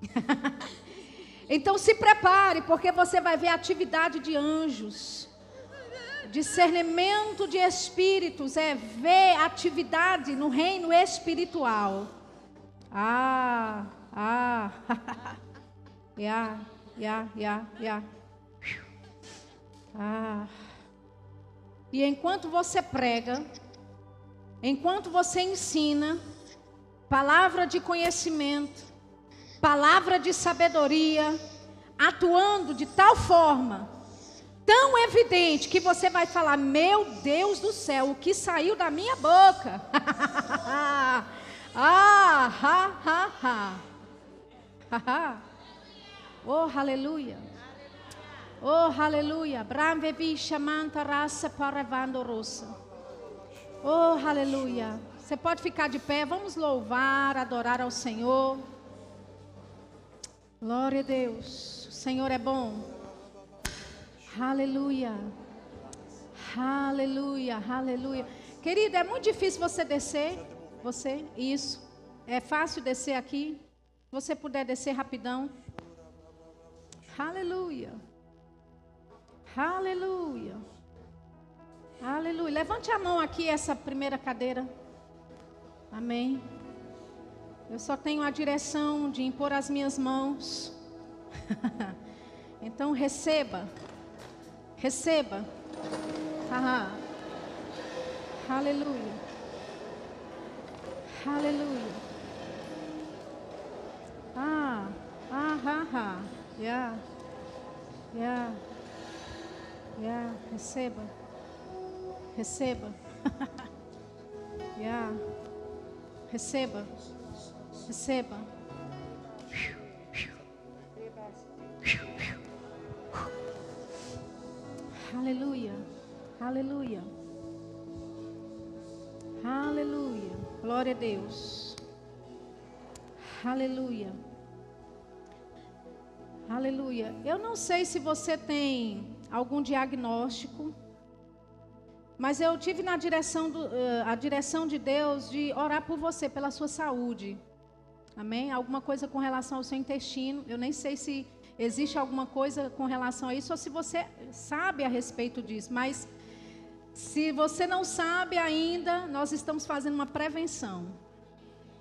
<laughs> então se prepare, porque você vai ver atividade de anjos. Discernimento de espíritos é ver atividade no reino espiritual. Ah, ah, <laughs> ya, ya, ya, ya. Ah. E enquanto você prega, enquanto você ensina, palavra de conhecimento, palavra de sabedoria, atuando de tal forma, tão evidente, que você vai falar: Meu Deus do céu, o que saiu da minha boca? <laughs> ah, ha, ha, ha. oh, aleluia. Oh, aleluia. Bramvevi chamanta raça para vandorosa. Oh, aleluia. Você pode ficar de pé. Vamos louvar, adorar ao Senhor. Glória a Deus. O Senhor é bom. Aleluia. Aleluia. Aleluia. Querida, é muito difícil você descer. Você? Isso. É fácil descer aqui. Se você puder descer rapidão. Aleluia. Aleluia. Aleluia. Levante a mão aqui, essa primeira cadeira. Amém. Eu só tenho a direção de impor as minhas mãos. <laughs> então receba. Receba. Aham. Aleluia. Aleluia. Ah, ah, ah, ah. Yeah. Yeah. Yeah, receba. Receba. <laughs> yeah. Receba. Receba. Aleluia. Aleluia. Aleluia. Glória a Deus. Aleluia. Aleluia. Eu não sei se você tem algum diagnóstico. Mas eu tive na direção do, uh, a direção de Deus de orar por você, pela sua saúde. Amém? Alguma coisa com relação ao seu intestino. Eu nem sei se existe alguma coisa com relação a isso ou se você sabe a respeito disso. Mas se você não sabe ainda, nós estamos fazendo uma prevenção.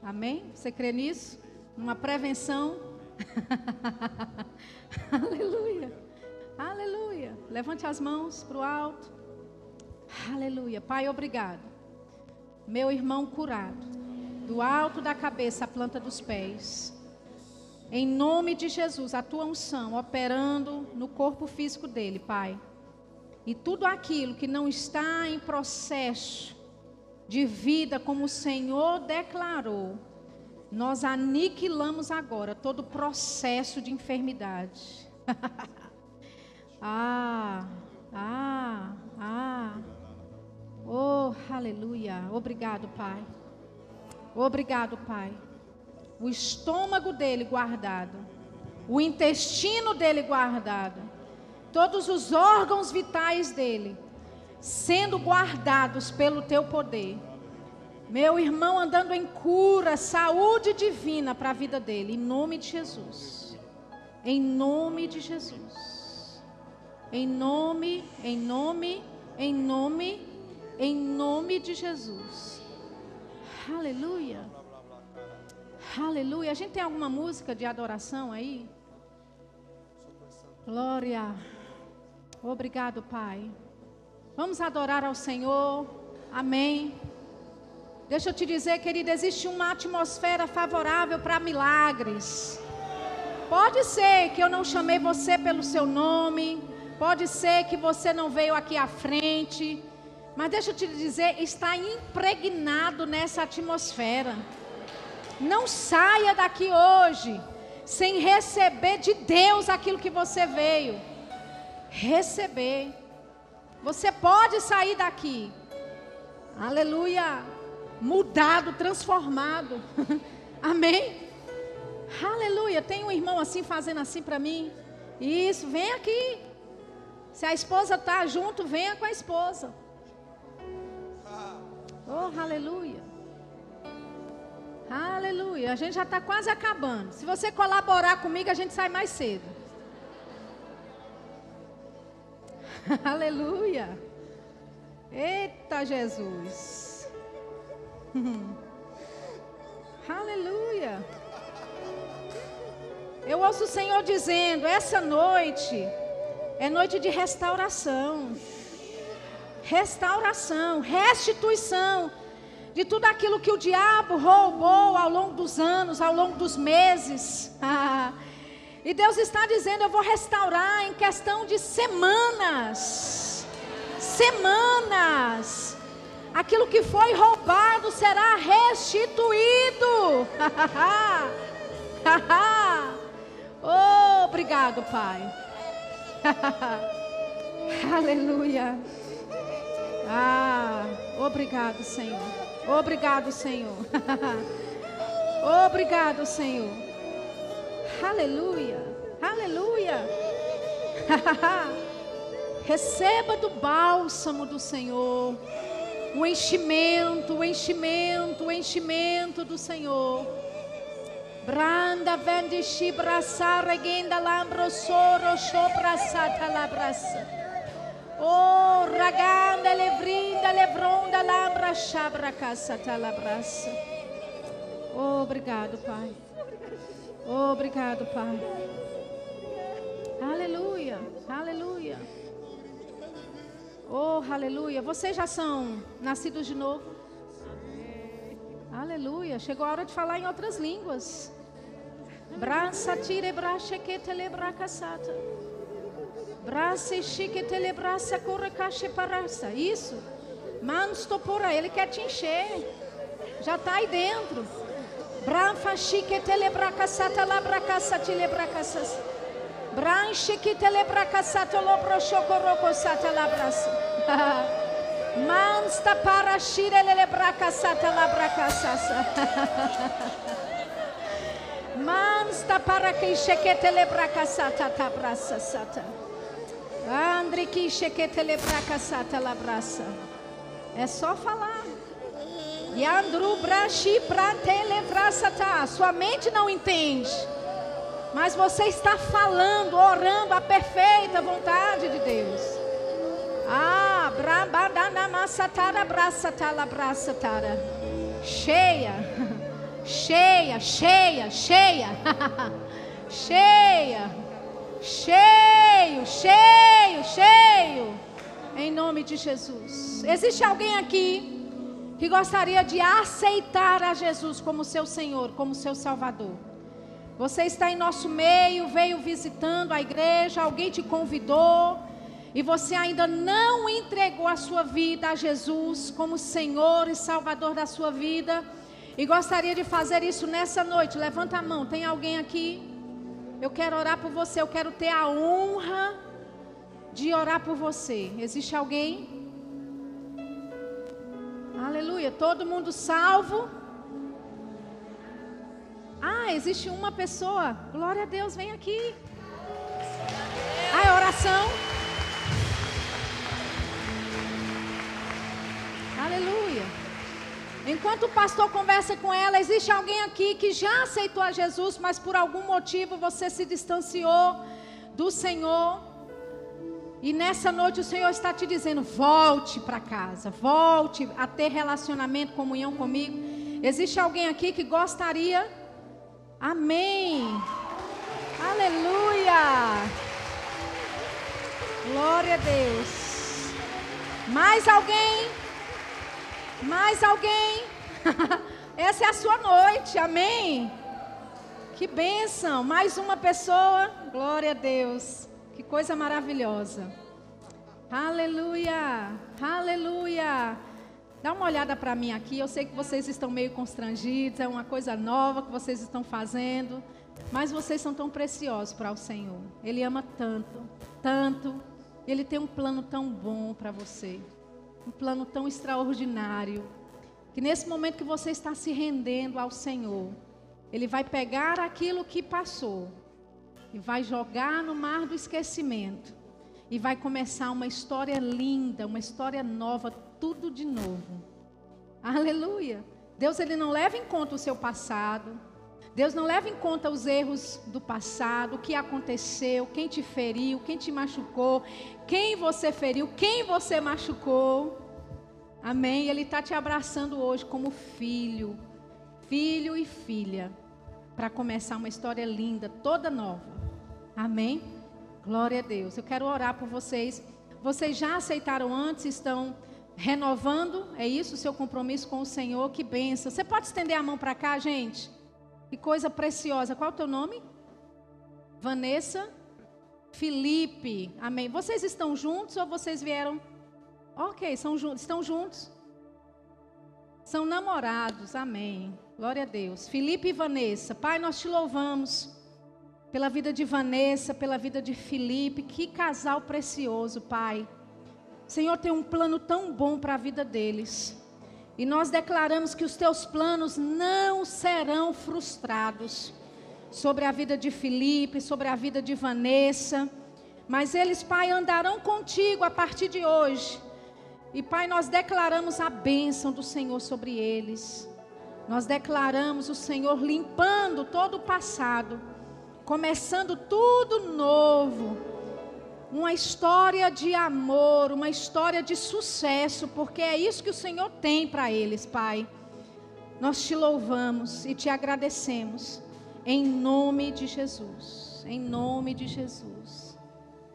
Amém? Você crê nisso? Uma prevenção. <laughs> Aleluia. Aleluia. Levante as mãos para o alto. Aleluia. Pai, obrigado. Meu irmão curado. Do alto da cabeça à planta dos pés. Em nome de Jesus, a tua unção operando no corpo físico dele, Pai. E tudo aquilo que não está em processo de vida como o Senhor declarou, nós aniquilamos agora todo processo de enfermidade. <laughs> Ah, ah, ah. Oh, aleluia. Obrigado, Pai. Obrigado, Pai. O estômago dele guardado, o intestino dele guardado, todos os órgãos vitais dele sendo guardados pelo teu poder. Meu irmão andando em cura, saúde divina para a vida dele, em nome de Jesus. Em nome de Jesus. Em nome, em nome, em nome, em nome de Jesus. Aleluia. Aleluia. A gente tem alguma música de adoração aí? Glória. Obrigado, Pai. Vamos adorar ao Senhor. Amém. Deixa eu te dizer, querida, existe uma atmosfera favorável para milagres. Pode ser que eu não chamei você pelo seu nome, pode ser que você não veio aqui à frente, mas deixa eu te dizer, está impregnado nessa atmosfera. Não saia daqui hoje sem receber de Deus aquilo que você veio. Receber. Você pode sair daqui. Aleluia mudado, transformado. <laughs> Amém? Aleluia. Tem um irmão assim fazendo assim para mim. Isso, vem aqui. Se a esposa está junto, venha com a esposa. Oh, aleluia. Aleluia. A gente já está quase acabando. Se você colaborar comigo, a gente sai mais cedo. <laughs> aleluia. Eita Jesus. <laughs> Aleluia. Eu ouço o Senhor dizendo: essa noite é noite de restauração. Restauração, restituição de tudo aquilo que o diabo roubou ao longo dos anos, ao longo dos meses. <laughs> E Deus está dizendo: eu vou restaurar em questão de semanas. Semanas. Aquilo que foi roubado será restituído. <laughs> oh, obrigado, Pai. <laughs> Aleluia. Ah, obrigado, Senhor. Obrigado, Senhor. <laughs> obrigado, Senhor. Aleluia. Aleluia. <laughs> Receba do bálsamo do Senhor o enchimento, o enchimento, o enchimento do Senhor. Branda vende shibrasa regenda lambro soro soprasata labrasa. Oh, raganda levrinda levronda lambra chabra casata labrasa. Oh, obrigado, Pai. Oh, obrigado, Pai. Aleluia, aleluia. Oh, aleluia. Vocês já são nascidos de novo? Aleluia. Chegou a hora de falar em outras línguas. Braça tire bracha que telebracasata. Braça chique telebraça correcache paraça. Isso. Manstopora, ele quer te encher. Já está aí dentro. Branfa chique telebracasata labracaça telebracasata. Branche que telebracasato lobro chocorroco sata labrasa. <laughs> Mansta para shire lebracasata labracasasa. <laughs> Mansta para que chequete lebracasata tabrasa sata. Andre que chequete lebracasata labrasa. É só falar. Yandru brashi pra televrasata. Sua mente não entende. Mas você está falando, orando a perfeita vontade de Deus. Ah, brabadanamasatara braçatala braçatara. Cheia, cheia, cheia, cheia, <laughs> cheia, cheio, cheio, cheio. Em nome de Jesus. Existe alguém aqui que gostaria de aceitar a Jesus como seu Senhor, como seu Salvador? Você está em nosso meio, veio visitando a igreja, alguém te convidou e você ainda não entregou a sua vida a Jesus como Senhor e Salvador da sua vida e gostaria de fazer isso nessa noite. Levanta a mão, tem alguém aqui? Eu quero orar por você, eu quero ter a honra de orar por você. Existe alguém? Aleluia, todo mundo salvo? Ah, existe uma pessoa. Glória a Deus, vem aqui. Ah, é oração. Aleluia. Enquanto o pastor conversa com ela, existe alguém aqui que já aceitou a Jesus, mas por algum motivo você se distanciou do Senhor. E nessa noite o Senhor está te dizendo: volte para casa, volte a ter relacionamento, comunhão comigo. Existe alguém aqui que gostaria? Amém. Aleluia. Glória a Deus. Mais alguém? Mais alguém? <laughs> Essa é a sua noite, amém? Que bênção! Mais uma pessoa, glória a Deus. Que coisa maravilhosa. Aleluia, aleluia. Dá uma olhada para mim aqui. Eu sei que vocês estão meio constrangidos, é uma coisa nova que vocês estão fazendo, mas vocês são tão preciosos para o Senhor. Ele ama tanto, tanto. Ele tem um plano tão bom para você, um plano tão extraordinário, que nesse momento que você está se rendendo ao Senhor, ele vai pegar aquilo que passou e vai jogar no mar do esquecimento e vai começar uma história linda, uma história nova, tudo de novo. Aleluia. Deus ele não leva em conta o seu passado. Deus não leva em conta os erros do passado, o que aconteceu, quem te feriu, quem te machucou, quem você feriu, quem você machucou. Amém. Ele está te abraçando hoje como filho, filho e filha, para começar uma história linda, toda nova. Amém? Glória a Deus. Eu quero orar por vocês. Vocês já aceitaram antes, estão renovando, é isso, o seu compromisso com o Senhor. Que benção. Você pode estender a mão para cá, gente? Que coisa preciosa. Qual é o teu nome? Vanessa Felipe. Amém. Vocês estão juntos ou vocês vieram? Ok, são juntos, estão juntos. São namorados. Amém. Glória a Deus. Felipe e Vanessa, Pai, nós te louvamos pela vida de Vanessa, pela vida de Felipe. Que casal precioso, Pai. Senhor tem um plano tão bom para a vida deles. E nós declaramos que os teus planos não serão frustrados sobre a vida de Felipe, sobre a vida de Vanessa. Mas eles, Pai, andarão contigo a partir de hoje. E, Pai, nós declaramos a bênção do Senhor sobre eles. Nós declaramos o Senhor limpando todo o passado, começando tudo novo. Uma história de amor, uma história de sucesso, porque é isso que o Senhor tem para eles, Pai. Nós te louvamos e te agradecemos, em nome de Jesus. Em nome de Jesus.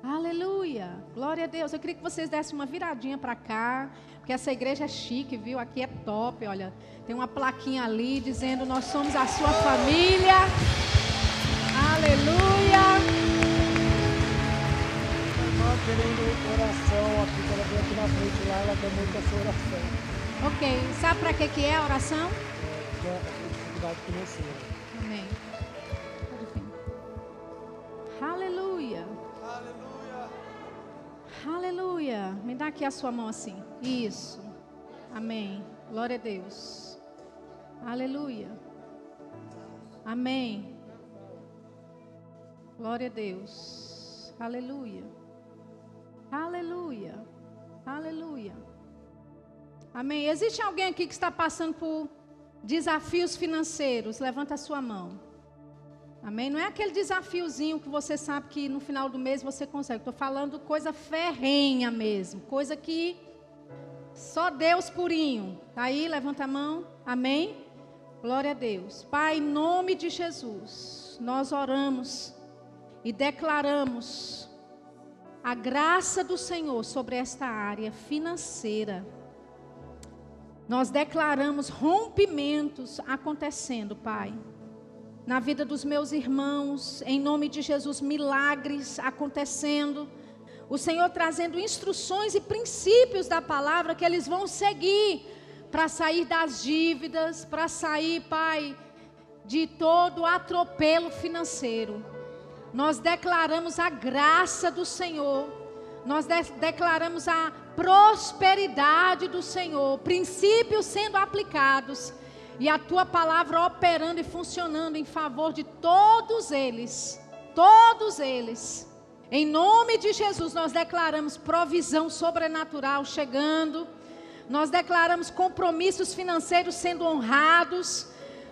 Aleluia. Glória a Deus. Eu queria que vocês dessem uma viradinha para cá, porque essa igreja é chique, viu? Aqui é top, olha. Tem uma plaquinha ali dizendo: Nós somos a sua família. Aleluia. Irmã querendo oração aqui, ela vem aqui na frente lá, ela quer muito essa oração. Ok. Sabe para que, que é a oração? É dificuldade. Aleluia. Aleluia. Me dá aqui a sua mão assim. Isso. Amém. Glória a Deus. Aleluia. Amém. Glória a Deus. Aleluia. Aleluia. Aleluia. Amém. Existe alguém aqui que está passando por desafios financeiros? Levanta a sua mão. Amém? Não é aquele desafiozinho que você sabe que no final do mês você consegue. Estou falando coisa ferrenha mesmo. Coisa que só Deus purinho. Tá aí, levanta a mão. Amém? Glória a Deus. Pai, em nome de Jesus, nós oramos e declaramos a graça do Senhor sobre esta área financeira. Nós declaramos rompimentos acontecendo, Pai, na vida dos meus irmãos, em nome de Jesus, milagres acontecendo. O Senhor trazendo instruções e princípios da palavra que eles vão seguir para sair das dívidas, para sair, Pai, de todo atropelo financeiro. Nós declaramos a graça do Senhor, nós de declaramos a prosperidade do Senhor, princípios sendo aplicados e a tua palavra operando e funcionando em favor de todos eles, todos eles. Em nome de Jesus, nós declaramos provisão sobrenatural chegando nós declaramos compromissos financeiros sendo honrados.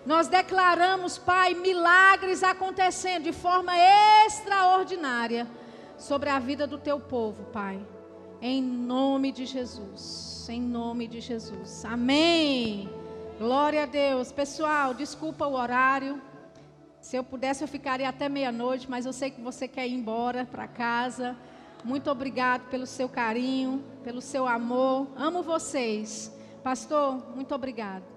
Nós declaramos, Pai, milagres acontecendo de forma extraordinária sobre a vida do teu povo, Pai. Em nome de Jesus. Em nome de Jesus. Amém. Glória a Deus. Pessoal, desculpa o horário. Se eu pudesse, eu ficaria até meia-noite, mas eu sei que você quer ir embora para casa. Muito obrigado pelo seu carinho, pelo seu amor. Amo vocês. Pastor, muito obrigado.